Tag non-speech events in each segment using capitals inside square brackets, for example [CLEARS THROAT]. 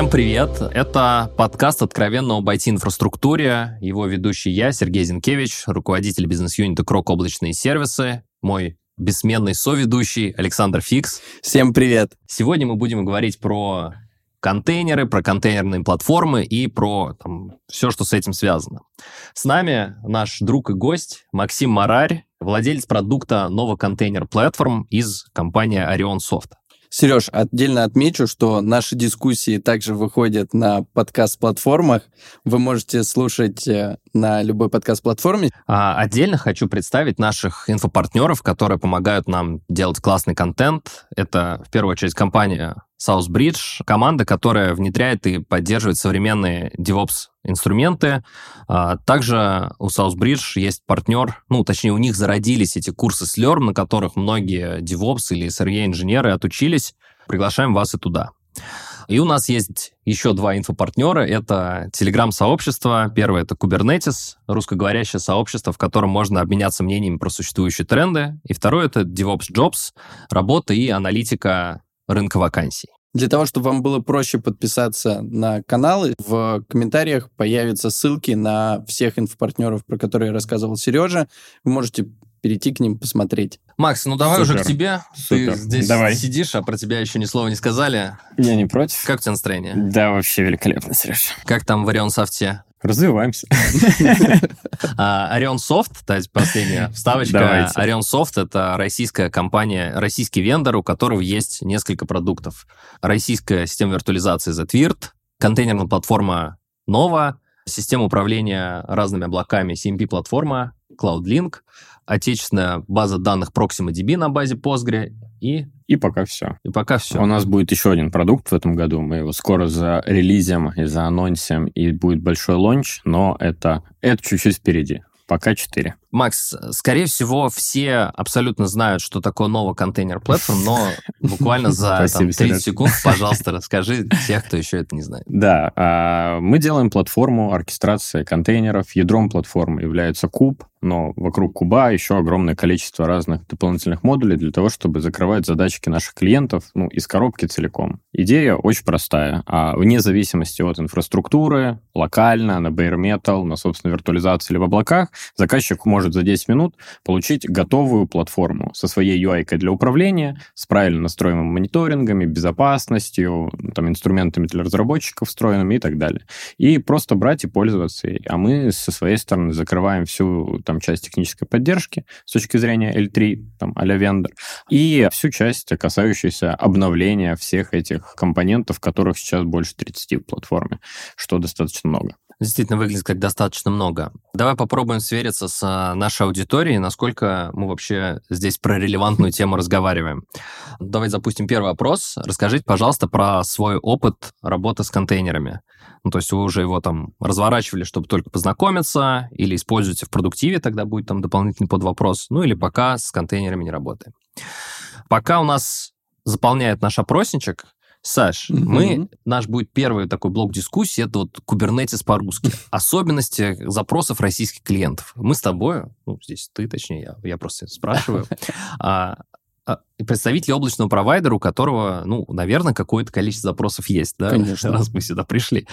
Всем привет! Это подкаст «Откровенно об IT-инфраструктуре». Его ведущий я, Сергей Зинкевич, руководитель бизнес-юнита «Крок облачные сервисы». Мой бессменный соведущий Александр Фикс. Всем привет! Сегодня мы будем говорить про контейнеры, про контейнерные платформы и про там, все, что с этим связано. С нами наш друг и гость Максим Марарь, владелец продукта Nova Container Platform из компании Orion Soft. Сереж, отдельно отмечу, что наши дискуссии также выходят на подкаст-платформах. Вы можете слушать э, на любой подкаст-платформе. А отдельно хочу представить наших инфопартнеров, которые помогают нам делать классный контент. Это, в первую очередь, компания Southbridge, команда, которая внедряет и поддерживает современные DevOps инструменты. А, также у Southbridge есть партнер, ну, точнее, у них зародились эти курсы Slurm, на которых многие DevOps или SRE-инженеры отучились. Приглашаем вас и туда. И у нас есть еще два инфопартнера. Это Telegram-сообщество. Первое — это Kubernetes, русскоговорящее сообщество, в котором можно обменяться мнениями про существующие тренды. И второе — это DevOps Jobs, работа и аналитика рынка вакансий. Для того, чтобы вам было проще подписаться на каналы, в комментариях появятся ссылки на всех инфопартнеров, про которые я рассказывал Сережа. Вы можете перейти к ним, посмотреть. Макс, ну давай Супер. уже к тебе. Супер. Ты здесь Давай. сидишь, а про тебя еще ни слова не сказали. Я не против. Как у тебя настроение? Да, вообще великолепно, Сереж. Как там в Орион Софте? Развиваемся. [LAUGHS] А, Orion Soft, то есть последняя [LAUGHS] вставочка. Orion Soft — это российская компания, российский вендор, у которого есть несколько продуктов. Российская система виртуализации ZWirt, контейнерная платформа Nova, система управления разными облаками CMP-платформа CloudLink, отечественная база данных ProximaDB на базе Postgre и, И пока все. и пока все. У нас будет еще один продукт в этом году. Мы его скоро зарелизим и заанонсим, и будет большой лонч, но это, это чуть-чуть впереди. Пока 4. Макс, скорее всего, все абсолютно знают, что такое новый контейнер платформ, но [LAUGHS] буквально за там, Спасибо, 30 Сереж. секунд, [LAUGHS] пожалуйста, расскажи тех, кто еще это не знает. Да, а, мы делаем платформу оркестрации контейнеров. Ядром платформы является куб, но вокруг куба еще огромное количество разных дополнительных модулей для того, чтобы закрывать задачки наших клиентов ну, из коробки целиком. Идея очень простая. А вне зависимости от инфраструктуры, локально, на bare metal, на собственной виртуализации или в облаках, заказчик может за 10 минут получить готовую платформу со своей UI для управления, с правильно настроенными мониторингами, безопасностью, там, инструментами для разработчиков встроенными и так далее. И просто брать и пользоваться. А мы со своей стороны закрываем всю там часть технической поддержки с точки зрения L3, там, а-ля вендор, и всю часть, касающуюся обновления всех этих компонентов, которых сейчас больше 30 в платформе, что достаточно много. Действительно выглядит как достаточно много. Давай попробуем свериться с а, нашей аудиторией, насколько мы вообще здесь про релевантную тему разговариваем. Давай запустим первый опрос. Расскажите, пожалуйста, про свой опыт работы с контейнерами. Ну, то есть вы уже его там разворачивали, чтобы только познакомиться, или используете в продуктиве, тогда будет там дополнительный подвопрос, ну или пока с контейнерами не работаем. Пока у нас заполняет наш опросничек, Саш, Мгм. мы, наш будет первый такой блок дискуссии, это вот Kubernetes по-русски. [LAUGHS] Особенности запросов российских клиентов. Мы с тобой, ну, здесь ты, точнее, я, я просто спрашиваю, [LAUGHS] а, представитель облачного провайдера, у которого, ну, наверное, какое-то количество запросов есть, да? Конечно. [LAUGHS] Раз мы сюда пришли.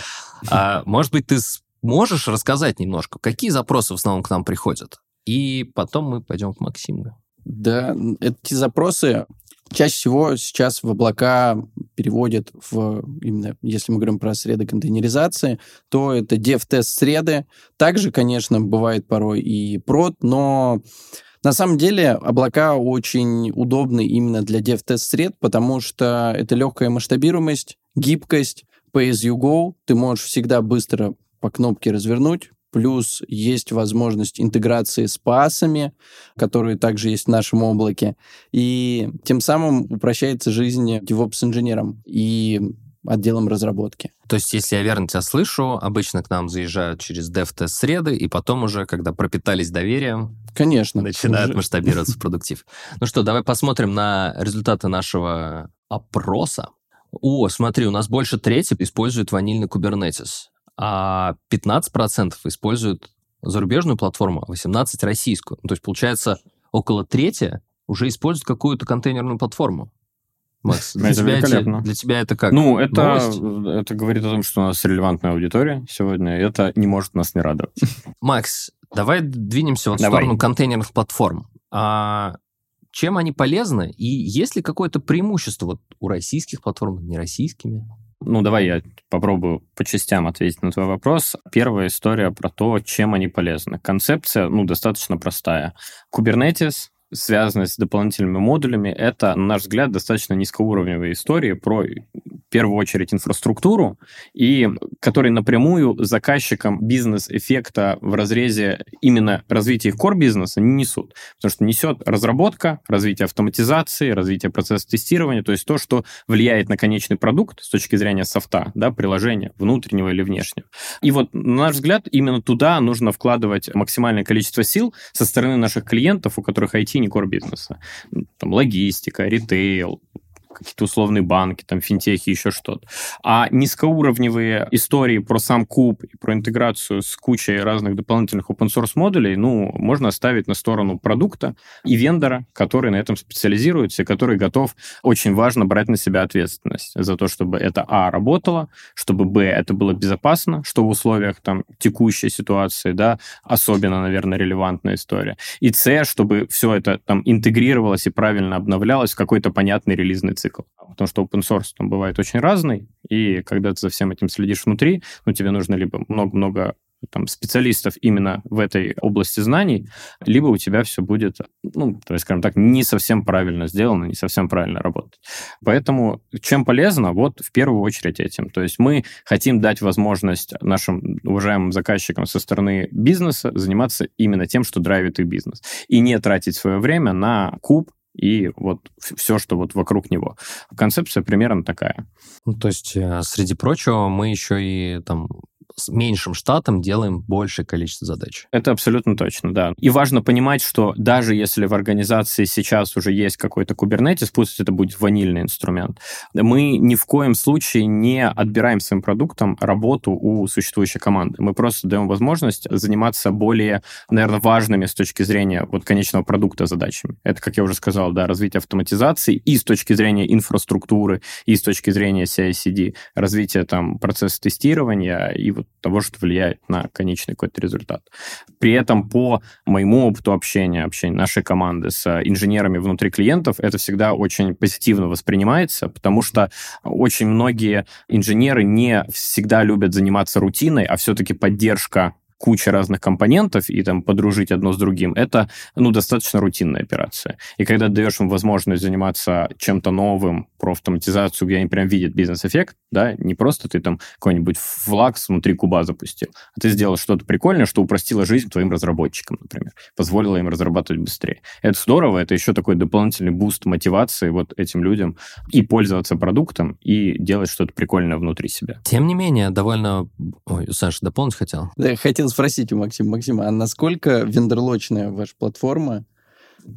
А, может быть, ты можешь рассказать немножко, какие запросы в основном к нам приходят? И потом мы пойдем к Максиму. Да, эти запросы чаще всего сейчас в облака переводят в, именно если мы говорим про среды контейнеризации, то это dev-тест среды. Также, конечно, бывает порой и прод, но на самом деле облака очень удобны именно для dev-тест сред, потому что это легкая масштабируемость, гибкость, pay as you go, ты можешь всегда быстро по кнопке развернуть, плюс есть возможность интеграции с пасами, которые также есть в нашем облаке, и тем самым упрощается жизнь DevOps-инженерам и отделом разработки. То есть, если я верно тебя слышу, обычно к нам заезжают через DevTest среды, и потом уже, когда пропитались доверием, Конечно. начинают уже- масштабироваться [LAUGHS] продуктив. Ну что, давай посмотрим на результаты нашего опроса. О, смотри, у нас больше трети используют ванильный Kubernetes, а 15% используют зарубежную платформу, а 18% российскую. Ну, То есть, получается, около трети уже используют какую-то контейнерную платформу. Макс, [LAUGHS] для, Это тебя, великолепно. для тебя это как? Ну, это, Новость? это говорит о том, что у нас релевантная аудитория сегодня, и это не может нас не радовать. [LAUGHS] Макс, давай двинемся в Давай. сторону контейнерных платформ. А чем они полезны? И есть ли какое-то преимущество вот у российских платформ над нероссийскими? Ну, давай я попробую по частям ответить на твой вопрос. Первая история про то, чем они полезны. Концепция, ну, достаточно простая. Kubernetes, связанность с дополнительными модулями, это, на наш взгляд, достаточно низкоуровневые истории про, в первую очередь, инфраструктуру, и которые напрямую заказчикам бизнес-эффекта в разрезе именно развития их core-бизнеса не несут. Потому что несет разработка, развитие автоматизации, развитие процесса тестирования, то есть то, что влияет на конечный продукт с точки зрения софта, да, приложения, внутреннего или внешнего. И вот, на наш взгляд, именно туда нужно вкладывать максимальное количество сил со стороны наших клиентов, у которых IT не core бизнеса. Там логистика, ритейл, какие-то условные банки, там, финтехи, еще что-то. А низкоуровневые истории про сам куб и про интеграцию с кучей разных дополнительных open-source модулей, ну, можно оставить на сторону продукта и вендора, который на этом специализируется и который готов, очень важно, брать на себя ответственность за то, чтобы это, а, работало, чтобы, б, это было безопасно, что в условиях там текущей ситуации, да, особенно, наверное, релевантная история. И С, чтобы все это там интегрировалось и правильно обновлялось в какой-то понятный релизный цикл. Потому что open source там бывает очень разный, и когда ты за всем этим следишь внутри, ну, тебе нужно либо много-много там, специалистов именно в этой области знаний, либо у тебя все будет, ну, то есть, скажем так, не совсем правильно сделано, не совсем правильно работать. Поэтому чем полезно? Вот в первую очередь этим. То есть мы хотим дать возможность нашим уважаемым заказчикам со стороны бизнеса заниматься именно тем, что драйвит их бизнес. И не тратить свое время на куб и вот все, что вот вокруг него. Концепция примерно такая. Ну, то есть, э, среди прочего, мы еще и там с меньшим штатом делаем большее количество задач. Это абсолютно точно, да. И важно понимать, что даже если в организации сейчас уже есть какой-то Kubernetes, пусть это будет ванильный инструмент, мы ни в коем случае не отбираем своим продуктом работу у существующей команды. Мы просто даем возможность заниматься более, наверное, важными с точки зрения вот конечного продукта задачами. Это, как я уже сказал, да, развитие автоматизации и с точки зрения инфраструктуры, и с точки зрения CI/CD, развитие там процесса тестирования и вот того, что влияет на конечный какой-то результат. При этом по моему опыту общения, общения нашей команды с инженерами внутри клиентов, это всегда очень позитивно воспринимается, потому что очень многие инженеры не всегда любят заниматься рутиной, а все-таки поддержка куча разных компонентов и там подружить одно с другим, это, ну, достаточно рутинная операция. И когда даешь им возможность заниматься чем-то новым, про автоматизацию, где они прям видят бизнес-эффект, да, не просто ты там какой-нибудь флакс внутри куба запустил, а ты сделал что-то прикольное, что упростило жизнь твоим разработчикам, например, позволило им разрабатывать быстрее. Это здорово, это еще такой дополнительный буст мотивации вот этим людям и пользоваться продуктом, и делать что-то прикольное внутри себя. Тем не менее, довольно... Ой, Саша, дополнить хотел? Да, я хотел спросить у Максима. Максима, а насколько вендорлочная ваша платформа?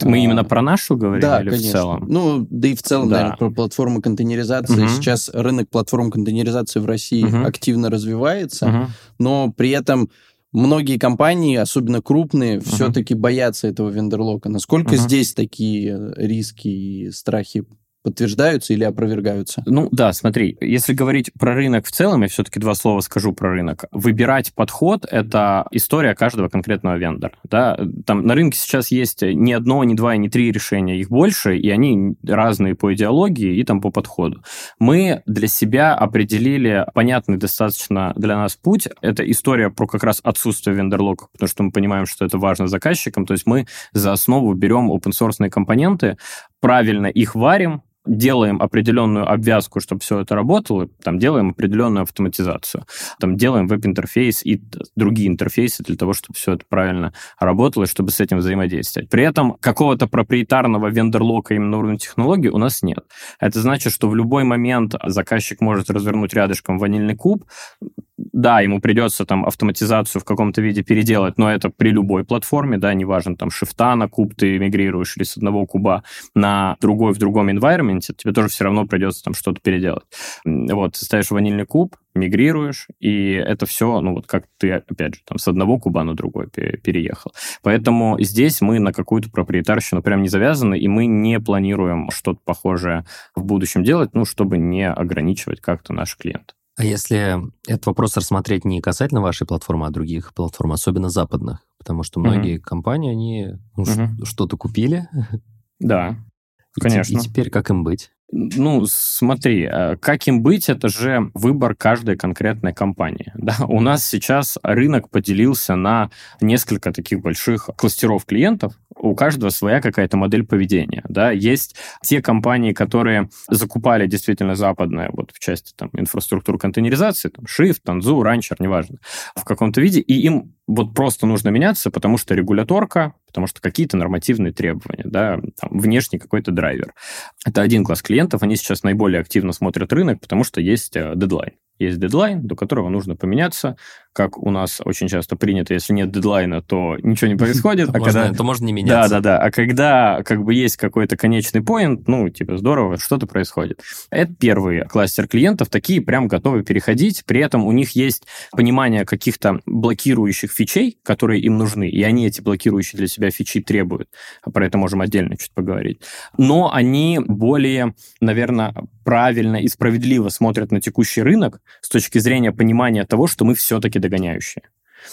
Мы А, именно про нашу говорим Да, или конечно. в целом? Ну, да и в целом, Да. наверное, про платформу контейнеризации. Мгм. Сейчас рынок платформ контейнеризации в России Мгм. активно развивается, Мгм. но при этом многие компании, особенно крупные, все-таки боятся этого вендорлока. Насколько Мгм. здесь такие риски и страхи подтверждаются или опровергаются? Ну да, смотри, если говорить про рынок в целом, я все-таки два слова скажу про рынок. Выбирать подход — это история каждого конкретного вендора. Да? Там на рынке сейчас есть не одно, не два, не три решения, их больше, и они разные по идеологии и там по подходу. Мы для себя определили понятный достаточно для нас путь. Это история про как раз отсутствие вендорлока, потому что мы понимаем, что это важно заказчикам. То есть мы за основу берем open-source компоненты, правильно их варим, делаем определенную обвязку, чтобы все это работало, там делаем определенную автоматизацию, там делаем веб-интерфейс и другие интерфейсы для того, чтобы все это правильно работало, и чтобы с этим взаимодействовать. При этом какого-то проприетарного вендорлока именно на уровне технологий у нас нет. Это значит, что в любой момент заказчик может развернуть рядышком ванильный куб, да, ему придется там автоматизацию в каком-то виде переделать, но это при любой платформе, да, неважно, там, шифта на куб ты мигрируешь или с одного куба на другой в другом environment, тебе тоже все равно придется там что-то переделать. Вот, ставишь ванильный куб, мигрируешь, и это все, ну, вот как ты, опять же, там, с одного куба на другой переехал. Поэтому здесь мы на какую-то проприетарщину прям не завязаны, и мы не планируем что-то похожее в будущем делать, ну, чтобы не ограничивать как-то наших клиентов. А если этот вопрос рассмотреть не касательно вашей платформы, а других платформ, особенно западных, потому что многие mm-hmm. компании, они ну, mm-hmm. что-то купили. Да, и конечно. и теперь как им быть? Ну, смотри, э, как им быть, это же выбор каждой конкретной компании. [LAUGHS] Да? У нас сейчас рынок поделился на несколько таких больших кластеров клиентов, у каждого своя какая-то модель поведения. Да? Есть те компании, которые закупали действительно западное, вот в части там, инфраструктуры контейнеризации, там, Shift, Tanzu, Rancher, неважно, в каком-то виде, и им вот просто нужно меняться, потому что регуляторка, потому что какие-то нормативные требования, да, там, внешний какой-то драйвер. Это один класс клиентов, они сейчас наиболее активно смотрят рынок, потому что есть э, дедлайн есть дедлайн, до которого нужно поменяться. Как у нас очень часто принято, если нет дедлайна, то ничего не [LAUGHS] происходит. А когда... То можно не меняться. Да, да, да. А когда как бы есть какой-то конечный поинт, ну, типа, здорово, что-то происходит. Это первый кластер клиентов, такие прям готовы переходить, при этом у них есть понимание каких-то блокирующих фичей, которые им нужны, и они эти блокирующие для себя фичи требуют. Про это можем отдельно чуть поговорить. Но они более, наверное, правильно и справедливо смотрят на текущий рынок с точки зрения понимания того, что мы все-таки догоняющие.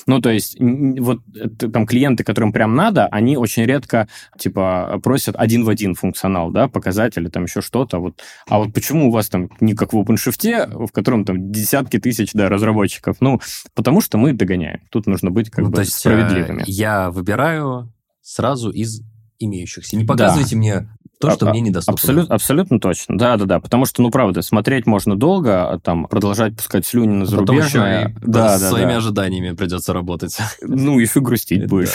Ну, то есть, вот там клиенты, которым прям надо, они очень редко, типа, просят один в один функционал, да, показатели, там еще что-то. Вот. А вот почему у вас там не как в OpenShift, в котором там десятки тысяч, да, разработчиков? Ну, потому что мы догоняем. Тут нужно быть как ну, бы то есть, э, справедливыми. Я выбираю сразу из имеющихся. Не показывайте да. мне то, что а, мне недоступно. Абсолют, абсолютно точно. Да, да, да. Потому что, ну, правда, смотреть можно долго, а там продолжать пускать слюни на зарубежное. А потом да, да, своими да. ожиданиями придется работать. Ну, еще грустить будешь.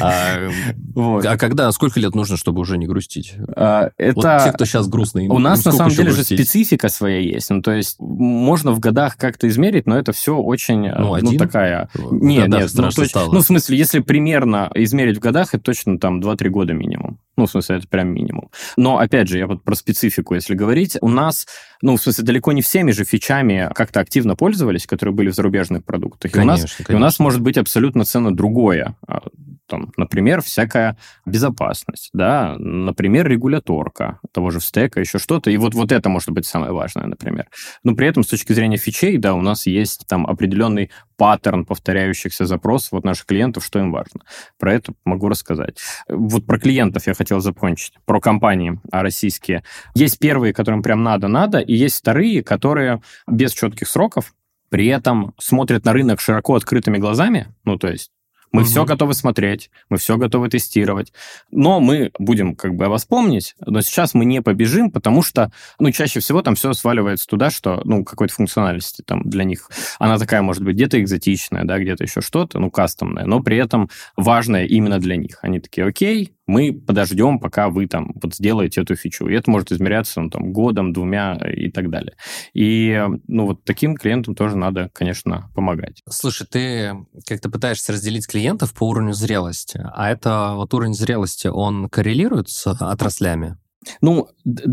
А когда, сколько лет нужно, чтобы уже не грустить? Это... Вот те, кто сейчас грустный. У нас, на самом деле, же специфика своя есть. Ну, то есть, можно в годах как-то измерить, но это все очень, ну, ну такая... Нет, нет, ну, в смысле, если примерно измерить в годах, это точно там 2-3 года минимум. Ну, в смысле, это прям минимум. Но, опять же, я вот про специфику, если говорить, у нас, ну, в смысле, далеко не всеми же фичами как-то активно пользовались, которые были в зарубежных продуктах. Конечно, и, у нас, конечно. и у нас может быть абсолютно ценно другое. А, там, например, всякая безопасность, да, например, регуляторка того же стека, еще что-то. И вот, вот это может быть самое важное, например. Но при этом с точки зрения фичей, да, у нас есть там определенный паттерн повторяющихся запросов от наших клиентов, что им важно. Про это могу рассказать. Вот про клиентов я хотел закончить, про компании российские. Есть первые, которым прям надо-надо, и есть вторые, которые без четких сроков, при этом смотрят на рынок широко открытыми глазами, ну, то есть мы угу. все готовы смотреть, мы все готовы тестировать. Но мы будем как бы вас помнить, но сейчас мы не побежим, потому что, ну, чаще всего там все сваливается туда, что, ну, какой-то функциональности там для них. Она такая может быть где-то экзотичная, да, где-то еще что-то, ну, кастомная, но при этом важная именно для них. Они такие, окей, мы подождем, пока вы там вот сделаете эту фичу. И это может измеряться ну, там, годом, двумя и так далее. И ну вот таким клиентам тоже надо, конечно, помогать. Слушай, ты как-то пытаешься разделить клиентов по уровню зрелости, а это вот уровень зрелости, он коррелирует с отраслями? Ну,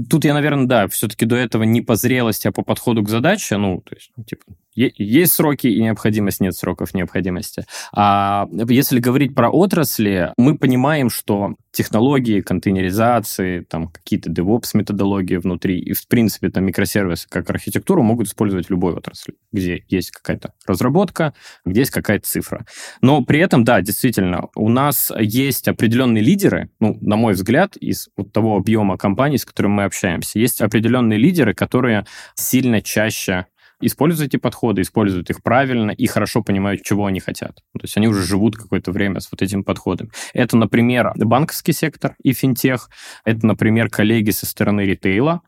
тут я, наверное, да, все-таки до этого не по зрелости, а по подходу к задаче, ну, то есть, ну, типа, есть сроки и необходимость, нет сроков необходимости. А если говорить про отрасли, мы понимаем, что технологии контейнеризации, там какие-то DevOps методологии внутри и, в принципе, там микросервисы как архитектуру могут использовать в любой отрасли, где есть какая-то разработка, где есть какая-то цифра. Но при этом, да, действительно, у нас есть определенные лидеры, ну, на мой взгляд, из вот того объема компаний, с которыми мы общаемся, есть определенные лидеры, которые сильно чаще используют эти подходы, используют их правильно и хорошо понимают, чего они хотят. То есть они уже живут какое-то время с вот этим подходом. Это, например, банковский сектор и финтех. Это, например, коллеги со стороны ритейла.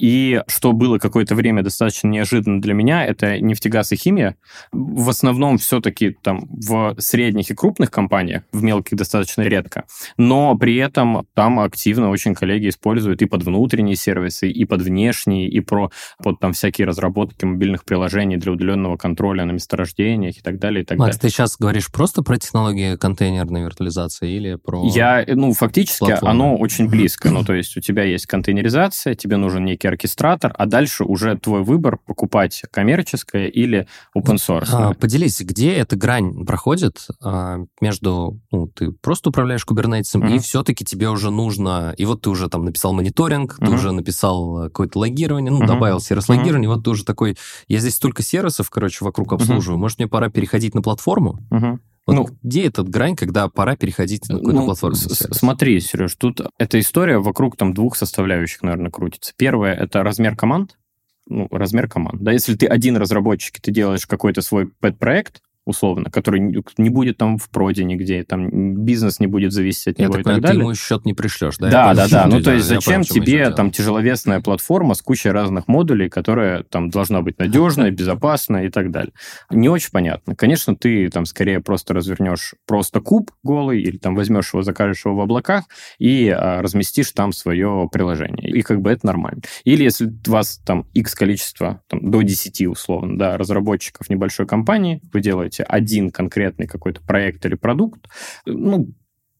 И что было какое-то время достаточно неожиданно для меня, это нефтегаз и химия. В основном все-таки там в средних и крупных компаниях, в мелких достаточно редко. Но при этом там активно очень коллеги используют и под внутренние сервисы, и под внешние, и про под там всякие разработки мобильных приложений для удаленного контроля на месторождениях и так далее, и так Макс, далее. ты сейчас говоришь просто про технологии контейнерной виртуализации или про... Я, ну, фактически платформы? оно очень близко. Ну, то есть у тебя есть контейнеризация, тебе нужен некий оркестратор, а дальше уже твой выбор покупать коммерческое или open source. А, поделись, где эта грань проходит а, между, ну, ты просто управляешь кубернетисом, Мгм. и все-таки тебе уже нужно, и вот ты уже там написал мониторинг, ты Мгм. уже написал э, какое-то логирование, ну, Мгм. добавил сервис логирования, вот ты уже такой, я здесь столько сервисов, короче, вокруг обслуживаю, может, мне пора переходить на платформу? Мгм. Вот Ну, где эта грань, когда пора переходить на какой-то Ну, сервис? Смотри, Сереж, тут эта история вокруг там двух составляющих, наверное, крутится. Первое — это размер команд, ну, размер команд. Да, если ты один разработчик, и ты делаешь какой-то свой пэт-проект, условно, который не- будет там в проде нигде, там бизнес не будет зависеть от Я него так и так понимаю, ты далее. ему счет не пришлешь, да? Да, понял, да, да. Ну, то есть понял, зачем идет тебе там тяжеловесная платформа с кучей разных модулей, которая там должна быть надежная, [LAUGHS] безопасная и так далее? Не очень понятно. Конечно, ты там скорее просто развернешь просто куб голый или там возьмешь его, закажешь его в облаках и а, разместишь там свое приложение. И как бы это нормально. Или если у вас там X количество, там, до 10 условно, да, разработчиков небольшой компании, вы делаете один конкретный какой-то проект или продукт, ну,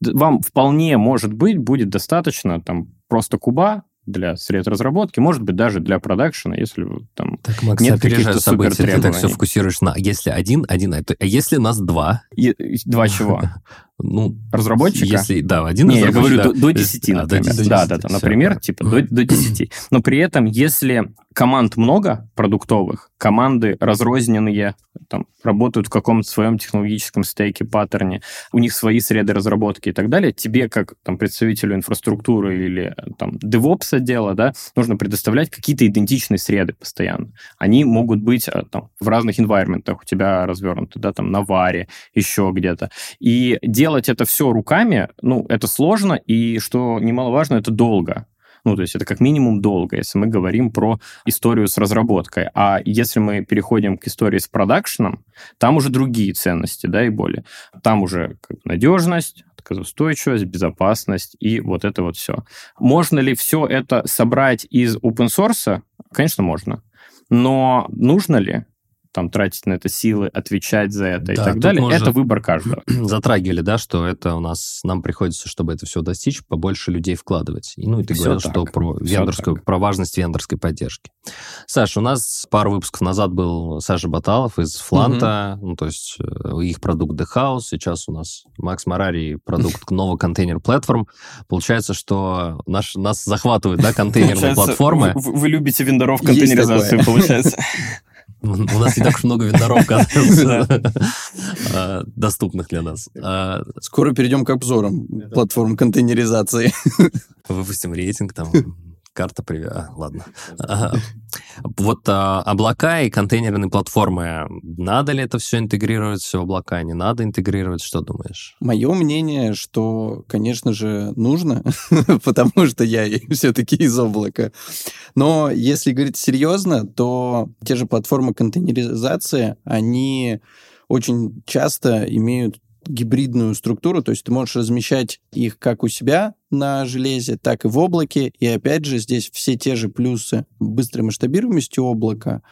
вам вполне, может быть, будет достаточно там просто куба для сред разработки, может быть, даже для продакшена, если там... Так, Макс, Нет каких-то события, ты так все фокусируешь на... Если один, один, а если нас два? и Два чего? [LAUGHS] Ну, Разработчика? если, да, один Не, я говорю да. до, до 10, А, до например. 10, да, да, да. Например, типа до, до 10. Но при этом, если команд много продуктовых, команды разрозненные, там, работают в каком-то своем технологическом стейке, паттерне, у них свои среды разработки и так далее, тебе, как там, представителю инфраструктуры или там DevOps отдела, да, нужно предоставлять какие-то идентичные среды постоянно. Они могут быть а, там, в разных environment у тебя развернуты, да, там на варе, еще где-то. И делать это все руками, ну, это сложно, и, что немаловажно, это долго. Ну, то есть это как минимум долго, если мы говорим про историю с разработкой. А если мы переходим к истории с продакшеном, там уже другие ценности, да, и более. Там уже как надежность, отказоустойчивость, безопасность и вот это вот все. Можно ли все это собрать из open source? Конечно, можно. Но нужно ли там тратить на это силы, отвечать за это и Да, так тут далее, это выбор каждого. [CLEARS THROAT] затрагивали, да, что это у нас, нам приходится, чтобы это все достичь, побольше людей вкладывать. И, ну, и ты Всё говорил, так. что про вендорскую, так. про важность вендорской поддержки. Саша, у нас пару выпусков назад был Саша Баталов из Фланта, ну, то есть э, их продукт The House, сейчас у нас Макс Марари, продукт [LAUGHS] нового контейнер платформ. Получается, что наш, нас захватывают, да, контейнерные платформы. Вы, любите вендоров Есть контейнеризацию, получается. [LAUGHS] У нас не так уж много вендоров, [LAUGHS] а, доступных для нас. А, Скоро перейдем к обзорам платформ контейнеризации. Выпустим рейтинг, там, карта привет. А, ладно. [LAUGHS] Вот а, облака и контейнерные платформы, надо ли это все интегрировать в облака, не надо интегрировать, что думаешь? Мое мнение, что, конечно же, нужно, [LAUGHS] потому что я [LAUGHS] все-таки из облака. Но если говорить серьезно, то те же платформы контейнеризации, они очень часто имеют гибридную структуру, то есть ты можешь размещать их как у себя на железе, так и в облаке. И опять же, здесь все те же плюсы быстрой масштабируемости облака,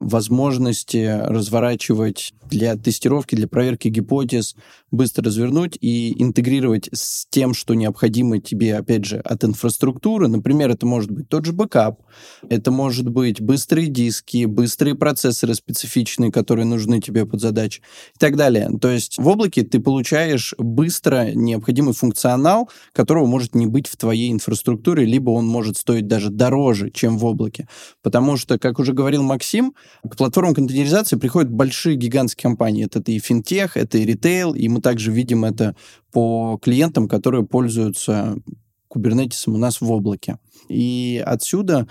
возможности разворачивать для тестировки, для проверки гипотез, быстро развернуть и интегрировать с тем, что необходимо тебе, опять же, от инфраструктуры. Например, это может быть тот же бэкап, это может быть быстрые диски, быстрые процессоры специфичные, которые нужны тебе под задачу и так далее. То есть в облаке ты получаешь быстро необходимый функционал, которого может не быть в твоей инфраструктуре, либо он может стоить даже дороже, чем в облаке. Потому что, как уже говорил Максим, к платформам контейнеризации приходят большие гигантские компании. Это и финтех, это и ритейл, и мы также видим это по клиентам, которые пользуются кубернетисом у нас в облаке. И отсюда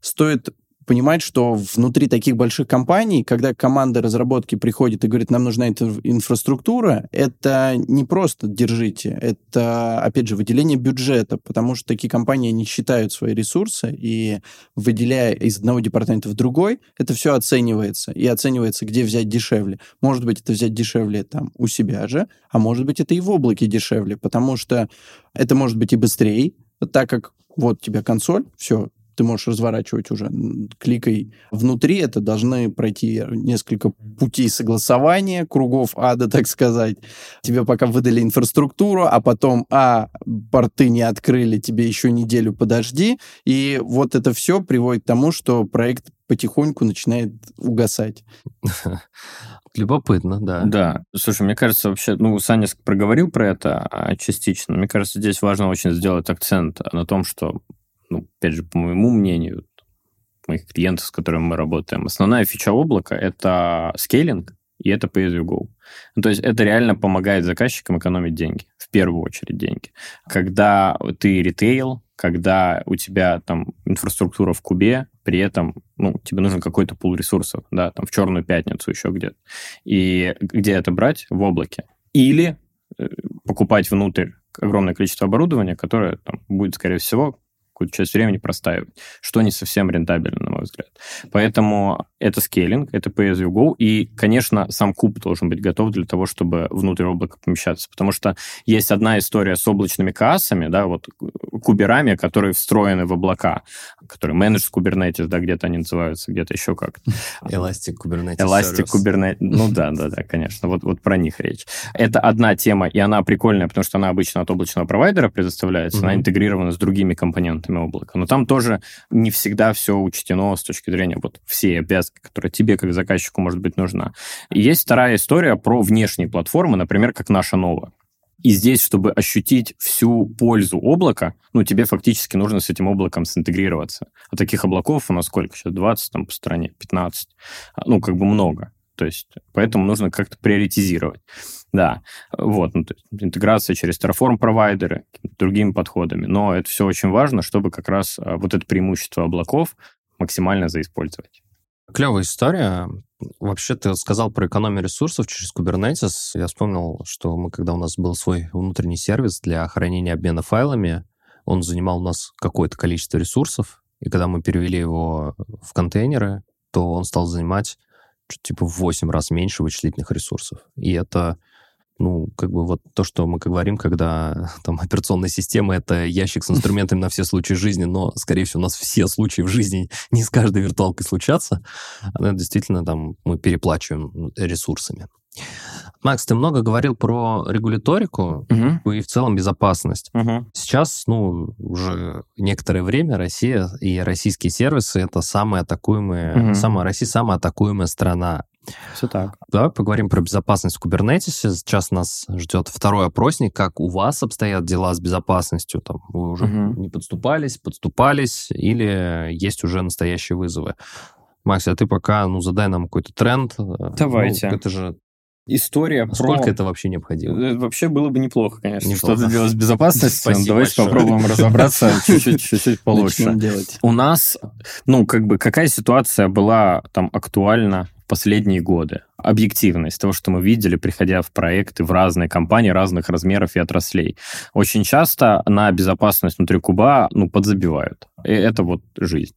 стоит понимать, что внутри таких больших компаний, когда команда разработки приходит и говорит, нам нужна эта инфраструктура, это не просто держите, это, опять же, выделение бюджета, потому что такие компании не считают свои ресурсы, и выделяя из одного департамента в другой, это все оценивается, и оценивается, где взять дешевле. Может быть, это взять дешевле там у себя же, а может быть, это и в облаке дешевле, потому что это может быть и быстрее, так как вот у тебя консоль, все, ты можешь разворачивать уже кликой внутри. Это должны пройти несколько путей согласования, кругов ада, [LAUGHS] так сказать. Тебе пока выдали инфраструктуру, а потом, а, порты не открыли, тебе еще неделю подожди. И вот это все приводит к тому, что проект потихоньку начинает угасать. [LAUGHS] Любопытно, да. Да. Слушай, мне кажется, вообще, ну, Саня проговорил про это а, частично. Мне кажется, здесь важно очень сделать акцент на том, что, ну, опять же, по моему мнению, моих клиентов, с которыми мы работаем, основная фича облака — это скейлинг, и это pay as you go. Ну, то есть это реально помогает заказчикам экономить деньги, в первую очередь деньги. Когда ты ритейл, когда у тебя там инфраструктура в кубе, при этом, ну, тебе нужен какой-то пул ресурсов, да, там в черную пятницу еще где-то. И где это брать? В облаке. Или э, покупать внутрь огромное количество оборудования, которое там, будет, скорее всего, какую-то часть времени простаивать, что не совсем рентабельно, на мой взгляд. Поэтому это скейлинг, это pay go, и, конечно, сам куб должен быть готов для того, чтобы внутрь облака помещаться, потому что есть одна история с облачными кассами, да, вот куберами, которые встроены в облака, которые менедж Kubernetes, да, где-то они называются, где-то еще как. [LAUGHS] Elastic Kubernetes Elastic Kubernetes, ну да, да, да, конечно, вот, вот про них речь. Это одна тема, и она прикольная, потому что она обычно от облачного провайдера предоставляется, mm-hmm. она интегрирована с другими компонентами облака, но там тоже не всегда все учтено с точки зрения вот всей обязанности, которая тебе как заказчику может быть нужна. Есть вторая история про внешние платформы, например, как наша новая. И здесь, чтобы ощутить всю пользу облака, ну, тебе фактически нужно с этим облаком синтегрироваться. А таких облаков у нас сколько сейчас? 20 там по стране, 15. Ну, как бы много. То есть, поэтому нужно как-то приоритизировать. Да, вот, ну, то есть, интеграция через Terraform провайдеры, другими подходами. Но это все очень важно, чтобы как раз а, вот это преимущество облаков максимально заиспользовать. Клевая история. Вообще, ты сказал про экономию ресурсов через Kubernetes. Я вспомнил, что мы, когда у нас был свой внутренний сервис для хранения обмена файлами, он занимал у нас какое-то количество ресурсов, и когда мы перевели его в контейнеры, то он стал занимать типа в 8 раз меньше вычислительных ресурсов. И это ну, как бы вот то, что мы говорим, когда [LAUGHS] там операционная система — это ящик с инструментами на все случаи жизни, но, скорее всего, у нас все случаи в жизни [LAUGHS] не с каждой виртуалкой случатся. Она действительно там мы переплачиваем ресурсами. Макс, ты много говорил про регуляторику угу. и в целом безопасность. Угу. Сейчас, ну, уже некоторое время Россия и российские сервисы это самая атакуемая, угу. самая Россия самая атакуемая страна. Все так. Давай поговорим про безопасность в Kubernetes. Сейчас нас ждет второй опросник. Как у вас обстоят дела с безопасностью? Там вы уже угу. не подступались, подступались, или есть уже настоящие вызовы? Макс, а ты пока, ну, задай нам какой-то тренд. Давайте. Ну, это же история а Сколько про... это вообще необходимо? Э, вообще было бы неплохо, конечно, что-то делать с безопасностью. Давайте попробуем разобраться [LAUGHS] чуть-чуть получше. У нас, ну, как бы, какая ситуация была там актуальна последние годы. Объективно, из того, что мы видели, приходя в проекты в разные компании разных размеров и отраслей. Очень часто на безопасность внутри куба ну, подзабивают. И это вот жизнь.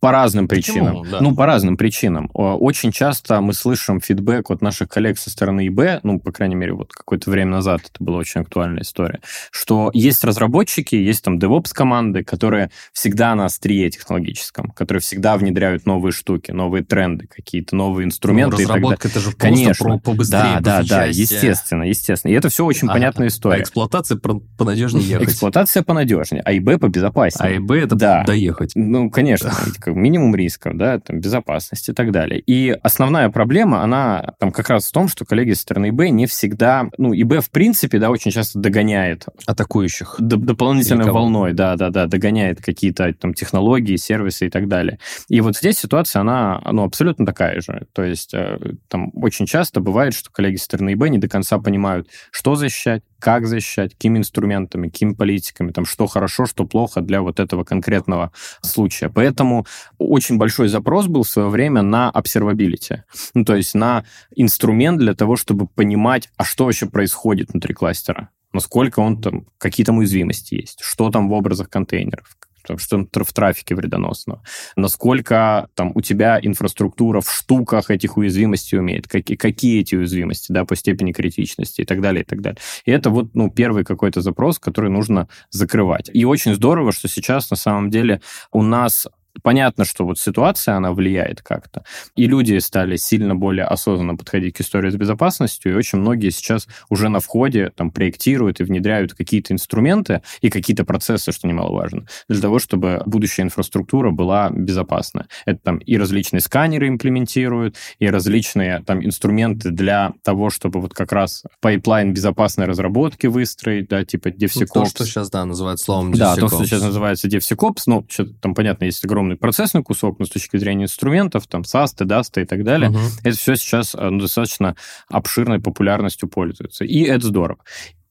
По разным причинам. Да. Ну, по разным причинам. Очень часто мы слышим фидбэк от наших коллег со стороны ИБ, ну, по крайней мере, вот какое-то время назад это была очень актуальная история, что есть разработчики, есть там DevOps-команды, которые всегда на острие технологическом, которые всегда внедряют новые штуки, новые тренды, какие-то новые инструменты. Ну, разработка это же просто Конечно. про побыстрее, Да, да, да, естественно, естественно. И это все очень а, понятная а история. А эксплуатация понадежнее ехать. Эксплуатация понадежнее, а ИБ побезопаснее. А ИБ это да. доехать. Ну, конечно как минимум рисков, да, там, безопасности и так далее. И основная проблема, она там как раз в том, что коллеги со стороны ИБ не всегда, ну, ИБ в принципе, да, очень часто догоняет атакующих дополнительной Никого. волной, да, да, да, догоняет какие-то там технологии, сервисы и так далее. И вот здесь ситуация, она, ну, абсолютно такая же. То есть э, там очень часто бывает, что коллеги со стороны ИБ не до конца понимают, что защищать, как защищать, какими инструментами, какими политиками, там, что хорошо, что плохо для вот этого конкретного случая. Поэтому очень большой запрос был в свое время на observability, ну, то есть на инструмент для того, чтобы понимать, а что вообще происходит внутри кластера? Насколько он там, какие там уязвимости есть, что там в образах контейнеров, что в трафике вредоносного, насколько там у тебя инфраструктура в штуках этих уязвимостей умеет, какие, какие эти уязвимости, да, по степени критичности и так далее, и так далее. И это вот, ну, первый какой-то запрос, который нужно закрывать. И очень здорово, что сейчас на самом деле у нас понятно, что вот ситуация, она влияет как-то. И люди стали сильно более осознанно подходить к истории с безопасностью, и очень многие сейчас уже на входе там проектируют и внедряют какие-то инструменты и какие-то процессы, что немаловажно, для того, чтобы будущая инфраструктура была безопасна. Это там и различные сканеры имплементируют, и различные там инструменты для того, чтобы вот как раз пайплайн безопасной разработки выстроить, да, типа DevSecOps. Ну, то, что сейчас, да, называют словом DevSecOps. Да, то, что сейчас называется DevSecOps, ну, что там, понятно, есть огромный огромный процессный кусок, но с точки зрения инструментов, там, SAS, TDAST и так далее, угу. это все сейчас ну, достаточно обширной популярностью пользуется. И это здорово.